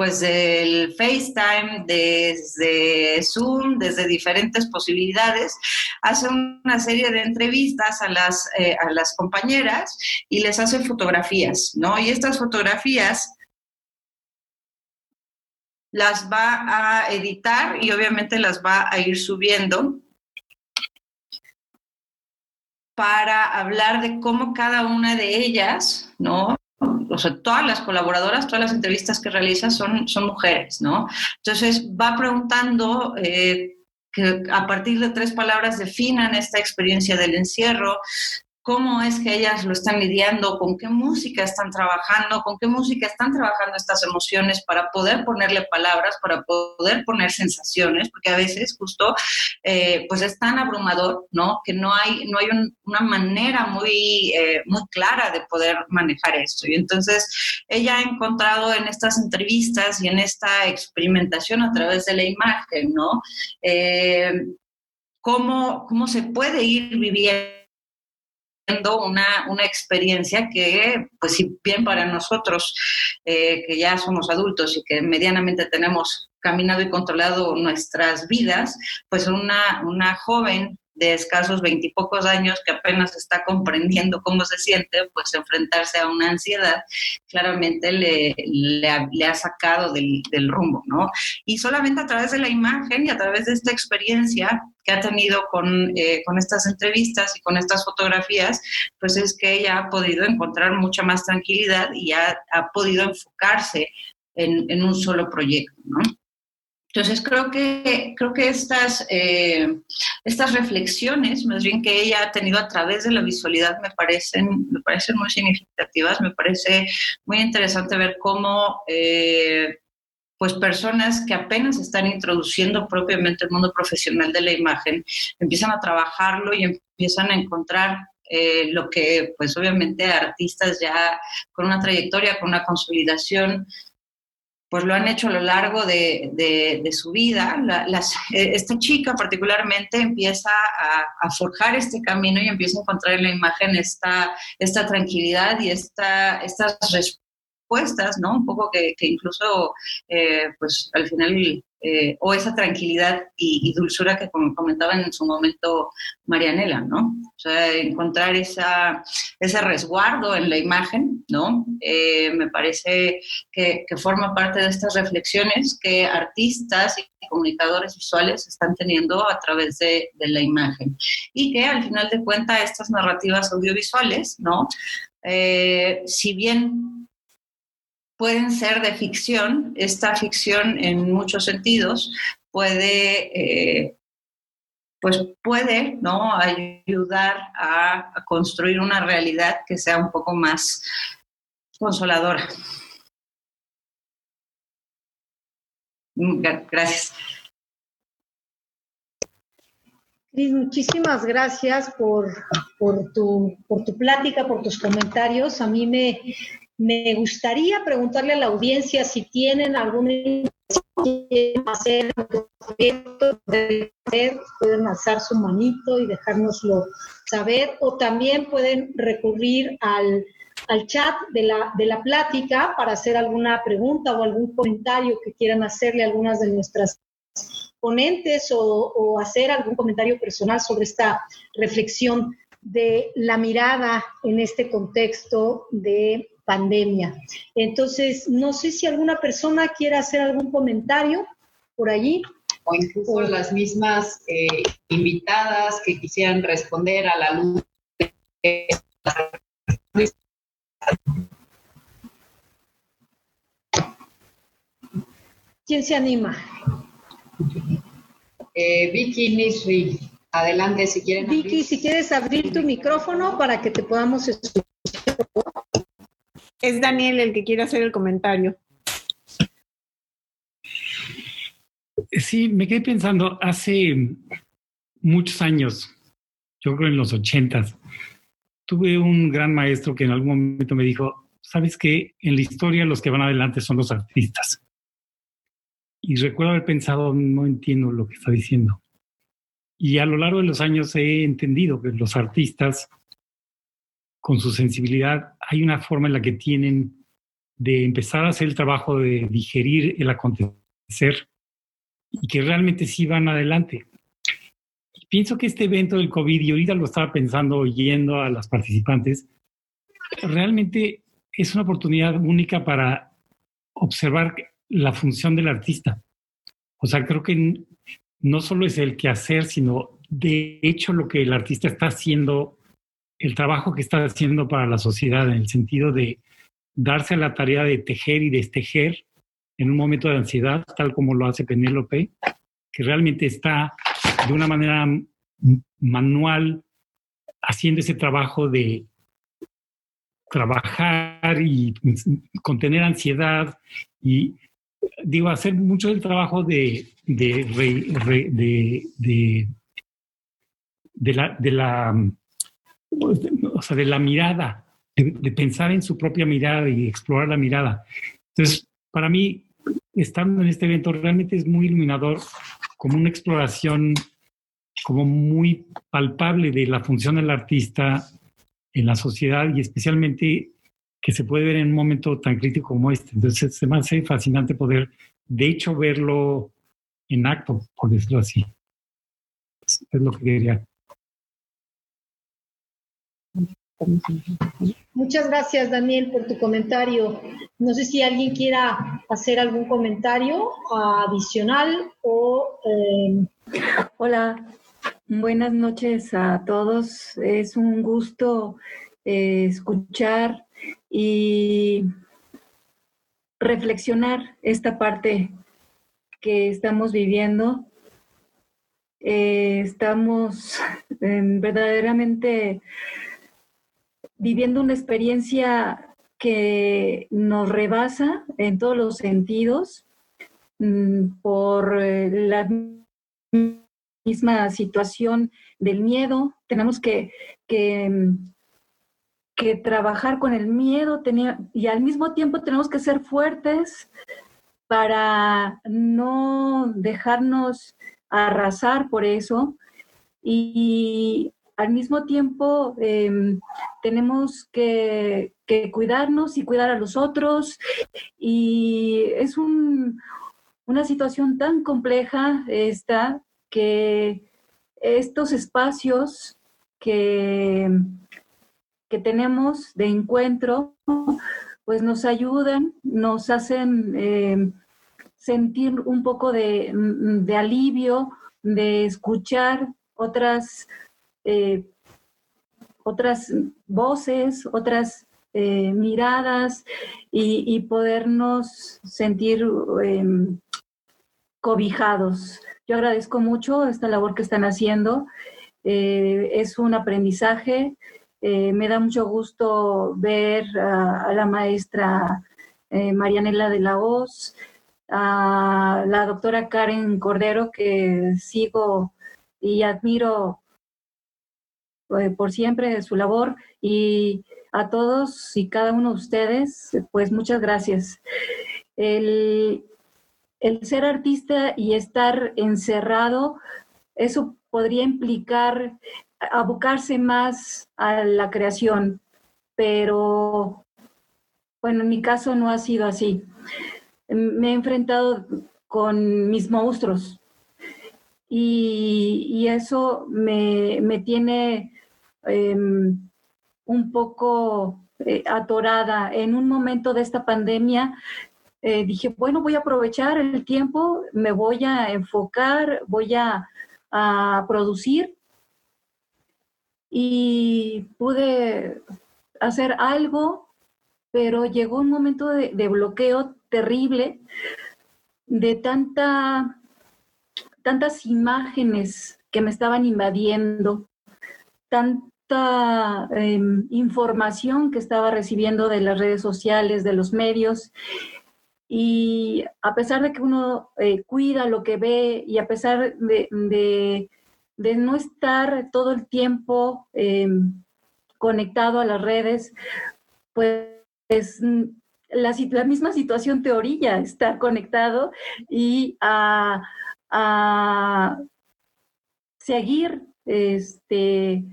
pues del FaceTime, desde Zoom, desde diferentes posibilidades, hace una serie de entrevistas a las, eh, a las compañeras y les hace fotografías, ¿no? Y estas fotografías las va a editar y obviamente las va a ir subiendo para hablar de cómo cada una de ellas, ¿no? O sea, todas las colaboradoras, todas las entrevistas que realiza son, son mujeres, ¿no? Entonces va preguntando eh, que a partir de tres palabras definan esta experiencia del encierro, cómo es que ellas lo están lidiando, con qué música están trabajando, con qué música están trabajando estas emociones para poder ponerle palabras, para poder poner sensaciones, porque a veces justo eh, pues es tan abrumador, ¿no? Que no hay, no hay una manera muy, eh, muy clara de poder manejar esto. Y entonces ella ha encontrado en estas entrevistas y en esta experimentación a través de la imagen, ¿no? Eh, cómo, cómo se puede ir viviendo una, una experiencia que, pues si bien para nosotros, eh, que ya somos adultos y que medianamente tenemos caminado y controlado nuestras vidas, pues una, una joven de escasos veintipocos años que apenas está comprendiendo cómo se siente, pues enfrentarse a una ansiedad claramente le, le, ha, sacado del, del, rumbo, ¿no? Y solamente a través de la imagen y a través de esta experiencia que ha tenido con, eh, con estas entrevistas y con estas fotografías, pues es que ella ha podido encontrar mucha más tranquilidad y ha, ha podido enfocarse en, en un solo proyecto, ¿no? Entonces creo que, creo que estas, eh, estas reflexiones, más bien que ella ha tenido a través de la visualidad, me parecen, me parecen muy significativas, me parece muy interesante ver cómo eh, pues personas que apenas están introduciendo propiamente el mundo profesional de la imagen, empiezan a trabajarlo y empiezan a encontrar eh, lo que pues obviamente artistas ya con una trayectoria, con una consolidación, pues lo han hecho a lo largo de, de, su vida. Eh, esta chica particularmente empieza a, forjar este camino y empieza a encontrar en la imagen esta, esta tranquilidad y esta, estas respuestas, ¿no? Un poco que, que incluso, eh, pues al final eh, o esa tranquilidad y, dulzura que comentaba en su momento Marianela, ¿no? O sea, encontrar esa, ese resguardo en la imagen, ¿no? Eh, me parece que, forma parte de estas reflexiones que artistas y comunicadores visuales están teniendo a través de, la imagen. Y que al final de cuentas estas narrativas audiovisuales, ¿no? Eh, si bien pueden ser de ficción. Esta ficción, en muchos sentidos, puede, eh, pues puede, ¿no? Ayudar a, construir una realidad que sea un poco más consoladora. Mm, Gracias. Cris, muchísimas gracias por tu plática, por tus comentarios. A mí me, me gustaría preguntarle a la audiencia si tienen alguna hacer, pueden alzar su manito y dejárnoslo saber, o también pueden recurrir al, al chat de la, de la plática para hacer alguna pregunta o algún comentario que quieran hacerle algunas de nuestras ponentes o, hacer algún comentario personal sobre esta reflexión de la mirada en este contexto de pandemia. Entonces, no sé si alguna persona quiere hacer algún comentario por allí. O incluso las mismas eh, invitadas que quisieran responder a la luz. ¿Quién se anima? Eh, Vicky Nisri, adelante si quieren. Vicky, si quieres abrir tu micrófono para que te podamos escuchar. Es Daniel el que quiere hacer el comentario. Sí, me quedé pensando, hace muchos años, yo creo en los ochentas, tuve un gran maestro que en algún momento me dijo, sabes que en la historia los que van adelante son los artistas. Y recuerdo haber pensado, no entiendo lo que está diciendo. Y a lo largo de los años he entendido que los artistas, con su sensibilidad, hay una forma en la que tienen de empezar a hacer el trabajo de digerir el acontecer y que realmente sí van adelante. Pienso que este evento del COVID, y ahorita lo estaba pensando oyendo a las participantes, realmente es una oportunidad única para observar la función del artista. O sea, creo que no solo es el que hacer, sino de hecho lo que el artista está haciendo, el trabajo que está haciendo para la sociedad, en el sentido de darse la tarea de tejer y destejer en un momento de ansiedad, tal como lo hace Penélope, que realmente está de una manera manual haciendo ese trabajo de trabajar y contener ansiedad y digo, hacer mucho del trabajo de, de, de, de, la, de la, o sea, de la mirada, de, pensar en su propia mirada y explorar la mirada. Entonces, para mí, estando en este evento realmente es muy iluminador, como una exploración como muy palpable de la función del artista en la sociedad y especialmente que se puede ver en un momento tan crítico como este. Entonces, se me hace fascinante poder, de hecho, verlo en acto, por decirlo así. Es lo que quería. Muchas gracias, Daniel, por tu comentario. No sé si alguien quiera hacer algún comentario adicional o... Eh... Hola, buenas noches a todos. Es un gusto eh, escuchar y reflexionar esta parte que estamos viviendo. Eh, estamos verdaderamente viviendo una experiencia que nos rebasa en todos los sentidos mm, por eh, la misma situación del miedo. Tenemos que, que trabajar con el miedo y al mismo tiempo tenemos que ser fuertes para no dejarnos arrasar por eso y al mismo tiempo em, tenemos que, cuidarnos y cuidar a los otros. Y es una situación tan compleja esta que estos espacios que que tenemos de encuentro, pues nos ayudan, nos hacen eh, sentir un poco de, alivio, de escuchar otras, eh, otras voces, otras eh, miradas y, podernos sentir em, cobijados. Yo agradezco mucho esta labor que están haciendo. Eh, es un aprendizaje. Me da mucho gusto ver a, la maestra Marianela de la Hoz, a la doctora Karen Cordero, que sigo y admiro por siempre su labor, y a todos y cada uno de ustedes, pues muchas gracias. El, el ser artista y estar encerrado, eso podría implicar abocarse más a la creación, pero bueno, en mi caso no ha sido así. Me he enfrentado con mis monstruos y, eso me, tiene em, un poco eh, atorada. En un momento de esta pandemia eh, dije, bueno, voy a aprovechar el tiempo, me voy a enfocar, voy a, producir y pude hacer algo, pero llegó un momento de, bloqueo terrible de tanta, tantas imágenes que me estaban invadiendo, tanta em, información que estaba recibiendo de las redes sociales, de los medios, y a pesar de que uno eh, cuida lo que ve y a pesar de, no estar todo el tiempo em, conectado a las redes, pues la, la, misma situación te orilla estar conectado y a, a seguir este,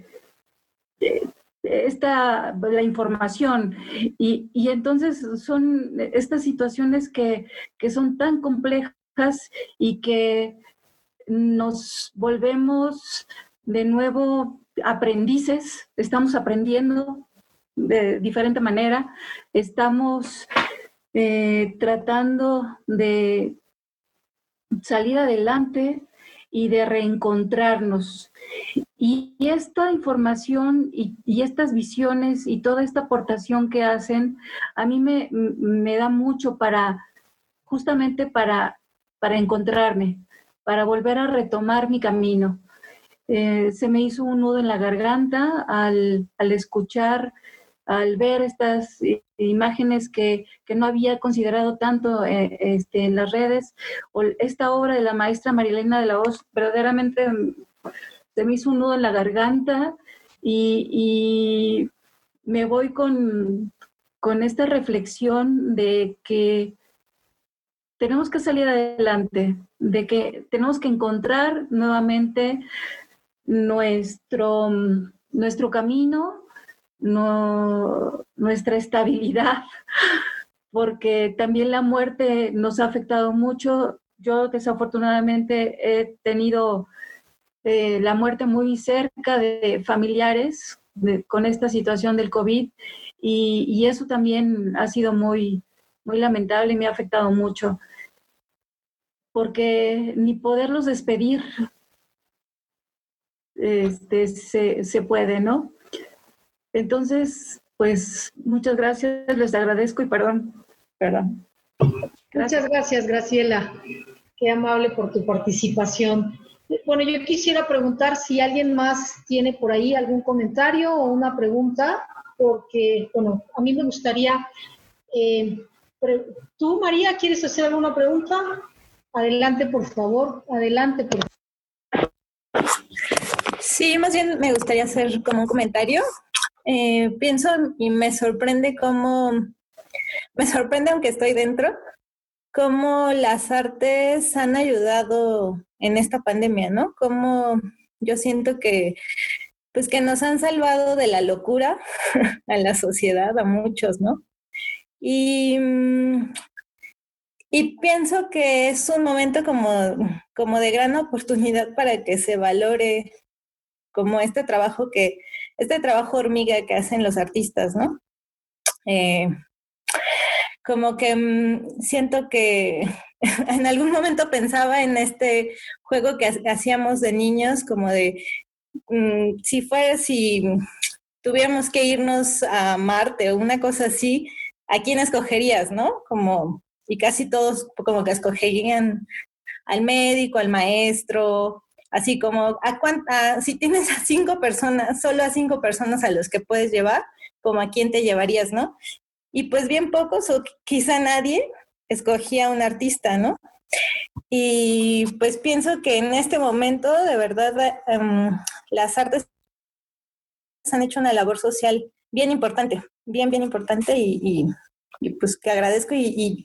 esta, la información. Y, y entonces son estas situaciones que, que son tan complejas y que nos volvemos de nuevo aprendices, estamos aprendiendo de diferente manera, estamos eh, tratando de salir adelante y de reencontrarnos. Y, esta información y, estas visiones y toda esta aportación que hacen, a mí me, da mucho para, justamente para, para encontrarme, para volver a retomar mi camino. Eh, se me hizo un nudo en la garganta al, al escuchar, al ver estas imágenes que, que, no había considerado tanto eh, este, en las redes, o esta obra de la maestra Marilena de la Hoz, verdaderamente se me hizo un nudo en la garganta y, me voy con, esta reflexión de que tenemos que salir adelante, de que tenemos que encontrar nuevamente nuestro, nuestro camino, nuestra estabilidad, porque también la muerte nos ha afectado mucho. Yo desafortunadamente he tenido eh, la muerte muy cerca de familiares con esta situación del COVID y, eso también ha sido muy, muy lamentable y me ha afectado mucho porque ni poderlos despedir este, se, puede, ¿no? Entonces, pues muchas gracias, les agradezco y perdón, perdón. Muchas gracias, Graciela. Qué amable por tu participación. Bueno, yo quisiera preguntar si alguien más tiene por ahí algún comentario o una pregunta, porque, bueno, a mí me gustaría, eh, ¿tú, María, quieres hacer alguna pregunta? Adelante, por favor, adelante, por favor. Sí, más bien me gustaría hacer como un comentario. Eh, pienso y me sorprende cómo, me sorprende aunque estoy dentro, cómo las artes han ayudado en esta pandemia, ¿no? Cómo yo siento que pues que nos han salvado de la locura a la sociedad, a muchos, ¿no? Y, mm, y pienso que es un momento como, como de gran oportunidad para que se valore como este trabajo que, este trabajo hormiga que hacen los artistas, ¿no? Eh, como que mm, siento que en algún momento pensaba en este juego que hacíamos de niños, como de mm, si fuera, si tuviéramos que irnos a Marte o una cosa así, ¿a quién escogerías, no? Como, y casi todos como que escogerían al médico, al maestro, así como a cuánta, si tienes a cinco personas, solo a cinco personas a los que puedes llevar, como a quién te llevarías, ¿no? Y pues bien pocos o quizá nadie escogía un artista, ¿no? Y pues pienso que en este momento, de verdad, em, las artes han hecho una labor social bien importante, bien, bien importante y, pues que agradezco y,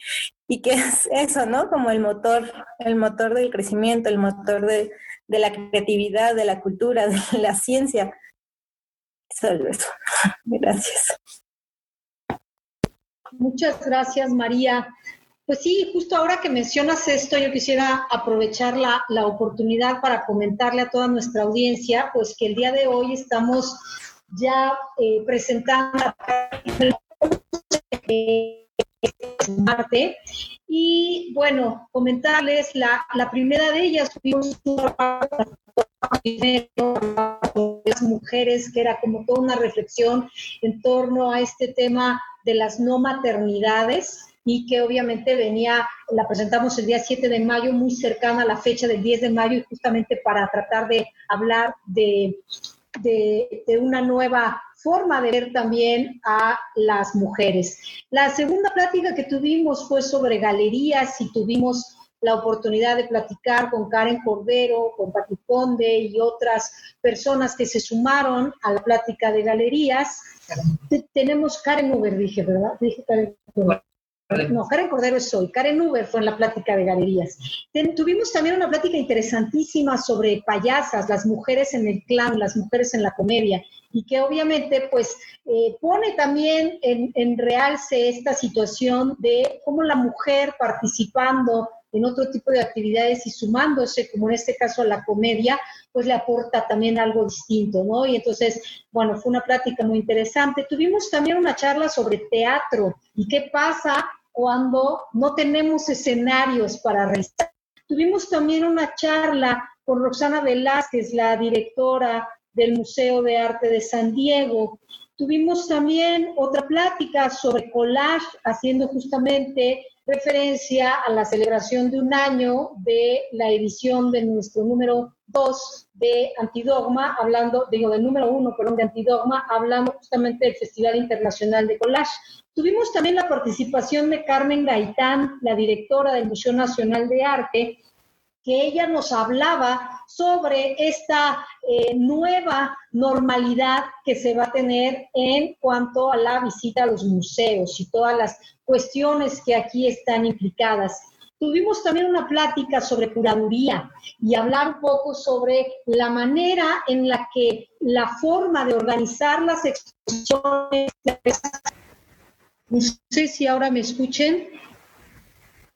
y, que es eso, ¿no? Como el motor, el motor del crecimiento, el motor de, de la creatividad, de la cultura, de la ciencia. Solo eso. Gracias. Muchas gracias, María. Pues sí, justo ahora que mencionas esto, yo quisiera aprovechar la, la, oportunidad para comentarle a toda nuestra audiencia, pues que el día de hoy estamos ya eh, presentando Marte. Y bueno, comentarles, la, la primera de ellas las mujeres, que era como toda una reflexión en torno a este tema de las no maternidades y que obviamente venía, la presentamos el día 7 de mayo, muy cercana a la fecha del 10 de mayo y justamente para tratar de hablar de, de, de una nueva forma de ver también a las mujeres. La segunda plática que tuvimos fue sobre galerías y tuvimos la oportunidad de platicar con Karen Cordero, con Pati Conde y otras personas que se sumaron a la plática de galerías. tenemos Karen Uber, dije, ¿verdad? Dije Karen No, Karen Cordero es hoy. Karen Uber fue en la plática de galerías. tuvimos también una plática interesantísima sobre payasas, las mujeres en el clan, las mujeres en la comedia y que obviamente pues eh, pone también en, en realce esta situación de cómo la mujer participando en otro tipo de actividades y sumándose, como en este caso a la comedia, pues le aporta también algo distinto, ¿no? Y entonces, bueno, fue una plática muy interesante. Tuvimos también una charla sobre teatro y qué pasa cuando no tenemos escenarios para realizar. Tuvimos también una charla con Roxana Velázquez, la directora del Museo de Arte de San Diego. Tuvimos también otra plática sobre collage, haciendo justamente referencia a la celebración de un año de la edición de nuestro número 2 de Antidogma, hablando, digo, del número 1, perdón, de Antidogma, hablando justamente del Festival Internacional de Collage. Tuvimos también la participación de Carmen Gaitán, la directora del Museo Nacional de Arte, que ella nos hablaba sobre esta eh, nueva normalidad que se va a tener en cuanto a la visita a los museos y todas las cuestiones que aquí están implicadas. Tuvimos también una plática sobre curaduría y hablar un poco sobre la manera en la que la forma de organizar las exposiciones, no sé si ahora me escuchen,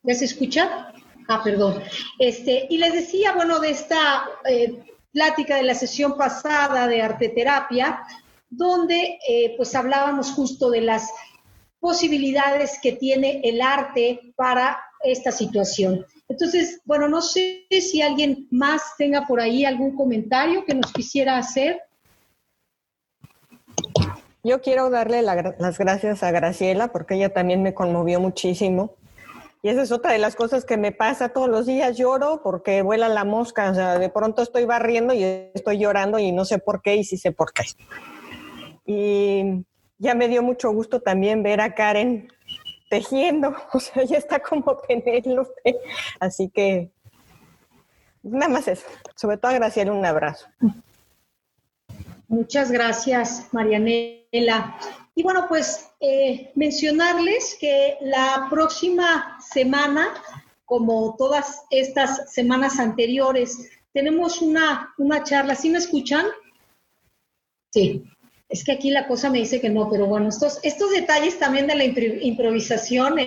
¿ya se escucha? Ah, perdón. Este, y les decía, bueno, de esta eh, plática de la sesión pasada de arteterapia, donde eh, pues hablábamos justo de las posibilidades que tiene el arte para esta situación. Entonces, bueno, no sé si alguien más tenga por ahí algún comentario que nos quisiera hacer. Yo quiero darle las gracias a Graciela porque ella también me conmovió muchísimo y esa es otra de las cosas que me pasa todos los días. Lloro porque vuela la mosca. O sea, de pronto estoy barriendo y estoy llorando y no sé por qué y sí sé por qué. Y ya me dio mucho gusto también ver a Karen tejiendo. O sea, ya está como Penélope. Así que nada más eso. Sobre todo a Graciela un abrazo. Muchas gracias, Marianela. Y bueno, pues eh, mencionarles que la próxima semana, como todas estas semanas anteriores, tenemos una, una charla. ¿Sí me escuchan? Sí. Es que aquí la cosa me dice que no, pero bueno, estos, estos detalles también de la improvisación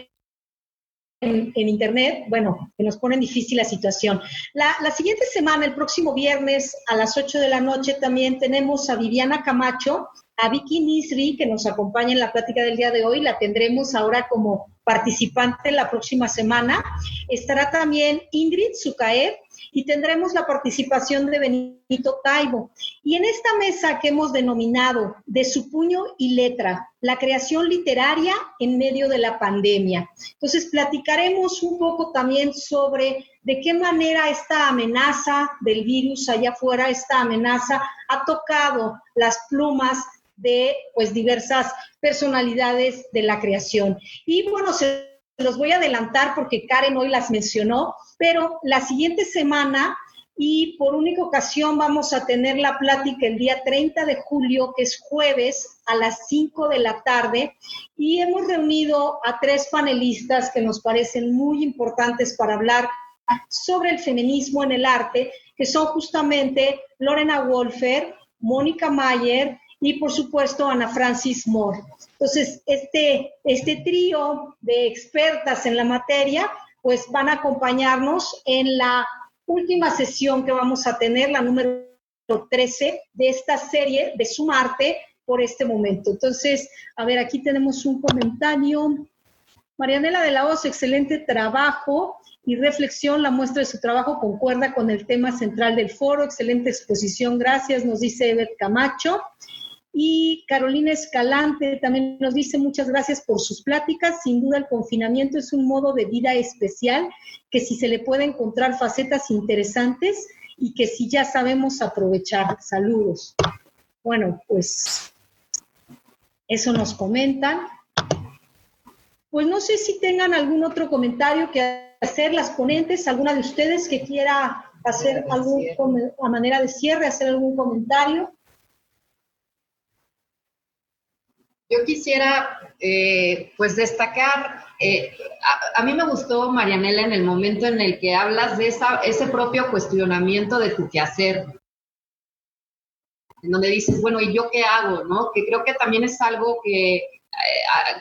en, Internet, bueno, que nos ponen difícil la situación. La, la, siguiente semana, el próximo viernes a las 8 de la noche, también tenemos a Viviana Camacho, a Vicky Nisri, que nos acompaña en la plática del día de hoy, la tendremos ahora como participante la próxima semana. Estará también Ingrid Zucaer y tendremos la participación de Benito Taibo. Y en esta mesa que hemos denominado De su puño y letra, la creación literaria en medio de la pandemia. Entonces, platicaremos un poco también sobre de qué manera esta amenaza del virus allá afuera, esta amenaza ha tocado las plumas de pues diversas personalidades de la creación. Y bueno, se los voy a adelantar porque Karen hoy las mencionó, pero la siguiente semana y por única ocasión vamos a tener la plática el día 30 de julio, que es jueves a las 5 de la tarde, y hemos reunido a tres panelistas que nos parecen muy importantes para hablar sobre el feminismo en el arte, que son justamente Lorena Wolfer, Mónica Mayer y por supuesto Ana Francis Moore. Entonces, este, este trío de expertas en la materia, pues van a acompañarnos en la última sesión que vamos a tener, la número 13 de esta serie de Sumarte por este momento. Entonces, a ver, aquí tenemos un comentario. Marianela de la Hoz, excelente trabajo y reflexión. La muestra de su trabajo concuerda con el tema central del foro. Excelente exposición, gracias, nos dice Evet Camacho. Y Carolina Escalante también nos dice muchas gracias por sus pláticas. Sin duda el confinamiento es un modo de vida especial que si se le puede encontrar facetas interesantes y que si ya sabemos aprovechar. Saludos. Bueno, pues eso nos comentan. Pues no sé si tengan algún otro comentario que hacer las ponentes, alguna de ustedes que quiera hacer algún a manera de cierre, hacer algún comentario. Yo quisiera, eh, pues, destacar, eh, a, mí me gustó, Marianela, en el momento en el que hablas de esa, ese propio cuestionamiento de tu quehacer, en donde dices, bueno, ¿y yo qué hago? ¿no? Que creo que también es algo que, eh,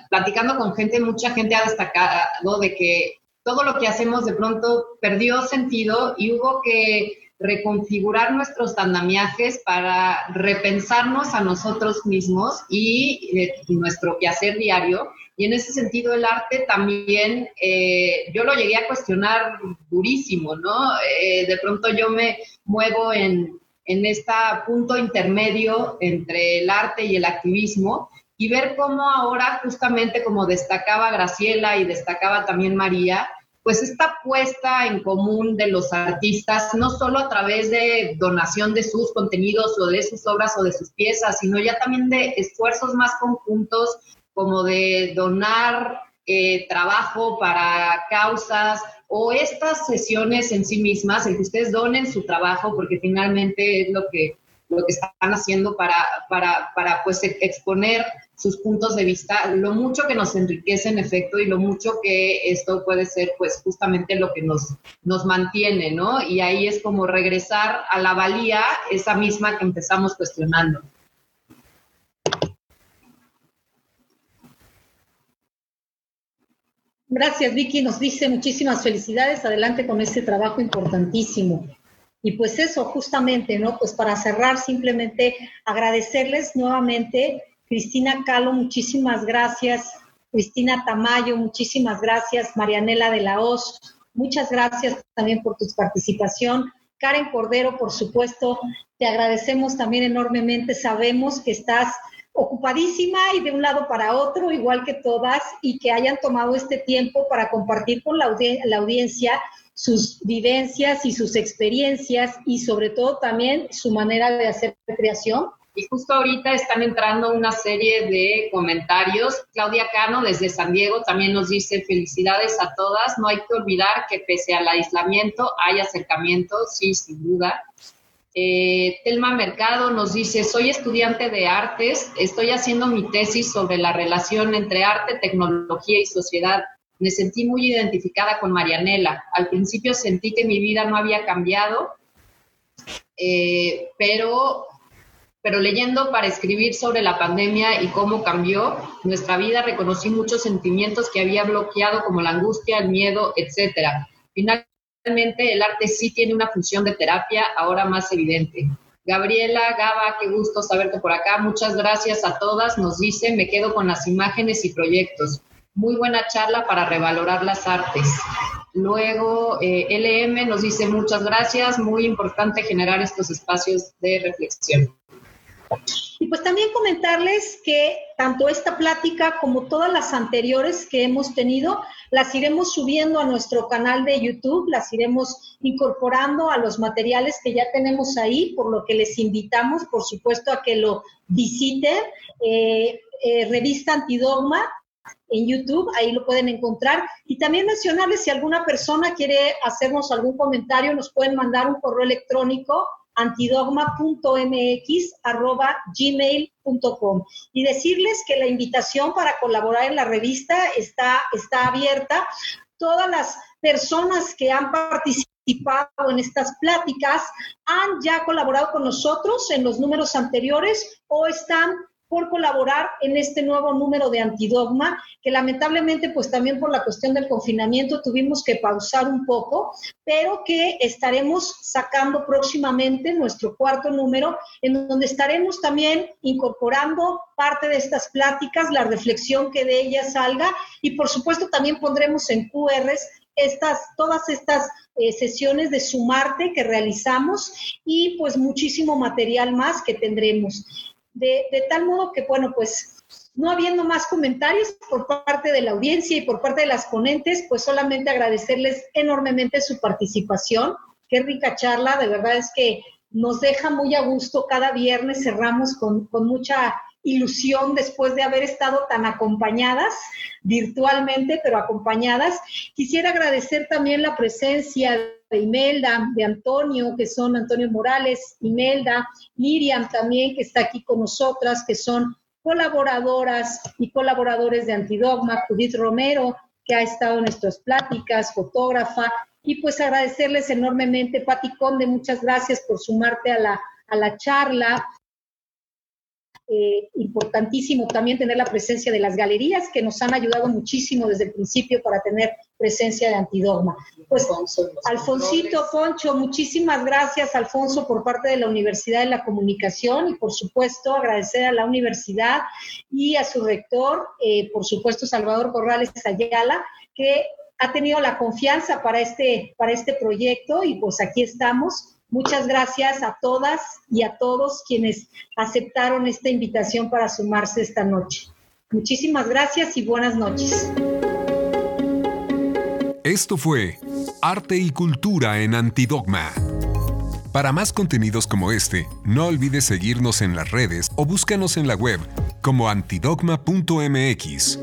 platicando con gente, mucha gente ha destacado de que todo lo que hacemos de pronto perdió sentido y hubo que reconfigurar nuestros andamiajes para repensarnos a nosotros mismos y eh, nuestro quehacer diario. Y en ese sentido el arte también, eh, yo lo llegué a cuestionar durísimo, ¿no? Eh, de pronto yo me muevo en, en este punto intermedio entre el arte y el activismo y ver cómo ahora, justamente como destacaba Graciela y destacaba también María, pues esta puesta en común de los artistas, no solo a través de donación de sus contenidos o de sus obras o de sus piezas, sino ya también de esfuerzos más conjuntos como de donar eh, trabajo para causas o estas sesiones en sí mismas, en que ustedes donen su trabajo, porque finalmente es lo que, lo que están haciendo para, para, para pues exponer sus puntos de vista, lo mucho que nos enriquece en efecto y lo mucho que esto puede ser pues justamente lo que nos, nos mantiene, ¿no? Y ahí es como regresar a la valía, esa misma que empezamos cuestionando. Gracias, Vicky. Nos dice muchísimas felicidades. Adelante con este trabajo importantísimo. Y pues eso, justamente, ¿no? Pues para cerrar, simplemente agradecerles nuevamente Cristina Calo, muchísimas gracias. Cristina Tamayo, muchísimas gracias. Marianela de la Hoz, muchas gracias también por tu participación. Karen Cordero, por supuesto, te agradecemos también enormemente. Sabemos que estás ocupadísima y de un lado para otro, igual que todas, y que hayan tomado este tiempo para compartir con la, la audiencia sus vivencias y sus experiencias y sobre todo también su manera de hacer creación y justo ahorita están entrando una serie de comentarios. Claudia Cano desde San Diego también nos dice felicidades a todas. No hay que olvidar que pese al aislamiento hay acercamiento, sí, sin duda. Eh, Telma Mercado nos dice, soy estudiante de artes, estoy haciendo mi tesis sobre la relación entre arte, tecnología y sociedad. Me sentí muy identificada con Marianela. Al principio sentí que mi vida no había cambiado, eh, pero pero leyendo para escribir sobre la pandemia y cómo cambió nuestra vida, reconocí muchos sentimientos que había bloqueado, como la angustia, el miedo, etcétera. Finalmente, el arte sí tiene una función de terapia, ahora más evidente. Gabriela, Gaba, qué gusto saberte por acá. Muchas gracias a todas. Nos dice, me quedo con las imágenes y proyectos. Muy buena charla para revalorar las artes. Luego, eh, LM nos dice muchas gracias. Muy importante generar estos espacios de reflexión. Y pues también comentarles que tanto esta plática como todas las anteriores que hemos tenido, las iremos subiendo a nuestro canal de YouTube, las iremos incorporando a los materiales que ya tenemos ahí, por lo que les invitamos, por supuesto, a que lo visiten. Eh, eh, revista Antidogma en YouTube, ahí lo pueden encontrar. Y también mencionarles si alguna persona quiere hacernos algún comentario, nos pueden mandar un correo electrónico antidogma.mx@gmail.com y decirles que la invitación para colaborar en la revista está, está abierta. Todas las personas que han participado en estas pláticas han ya colaborado con nosotros en los números anteriores o están por colaborar en este nuevo número de Antidogma, que lamentablemente pues también por la cuestión del confinamiento tuvimos que pausar un poco, pero que estaremos sacando próximamente nuestro cuarto número, en donde estaremos también incorporando parte de estas pláticas, la reflexión que de ellas salga y por supuesto también pondremos en QRs estas, todas estas eh, sesiones de sumarte que realizamos y pues muchísimo material más que tendremos de, tal modo que, bueno, pues no habiendo más comentarios por parte de la audiencia y por parte de las ponentes, pues solamente agradecerles enormemente su participación. Qué rica charla, de verdad es que nos deja muy a gusto. Cada viernes cerramos con, con mucha ilusión después de haber estado tan acompañadas virtualmente, pero acompañadas. Quisiera agradecer también la presencia de Imelda, de Antonio, que son Antonio Morales, Imelda, Miriam también, que está aquí con nosotras, que son colaboradoras y colaboradores de Antidogma, Judith Romero, que ha estado en nuestras pláticas, fotógrafa, y pues agradecerles enormemente, Pati Conde, muchas gracias por sumarte a la, a la charla. Eh, importantísimo también tener la presencia de las galerías que nos han ayudado muchísimo desde el principio para tener presencia de Antidogma. Pues Alfonsito Poncho, muchísimas gracias Alfonso por parte de la Universidad de la Comunicación y por supuesto agradecer a la universidad y a su rector, eh, por supuesto Salvador Corrales Ayala, que ha tenido la confianza para este, para este proyecto y pues aquí estamos Muchas gracias a todas y a todos quienes aceptaron esta invitación para sumarse esta noche. Muchísimas gracias y buenas noches. Esto fue Arte y Cultura en Antidogma. Para más contenidos como este, no olvides seguirnos en las redes o búscanos en la web como antidogma.mx.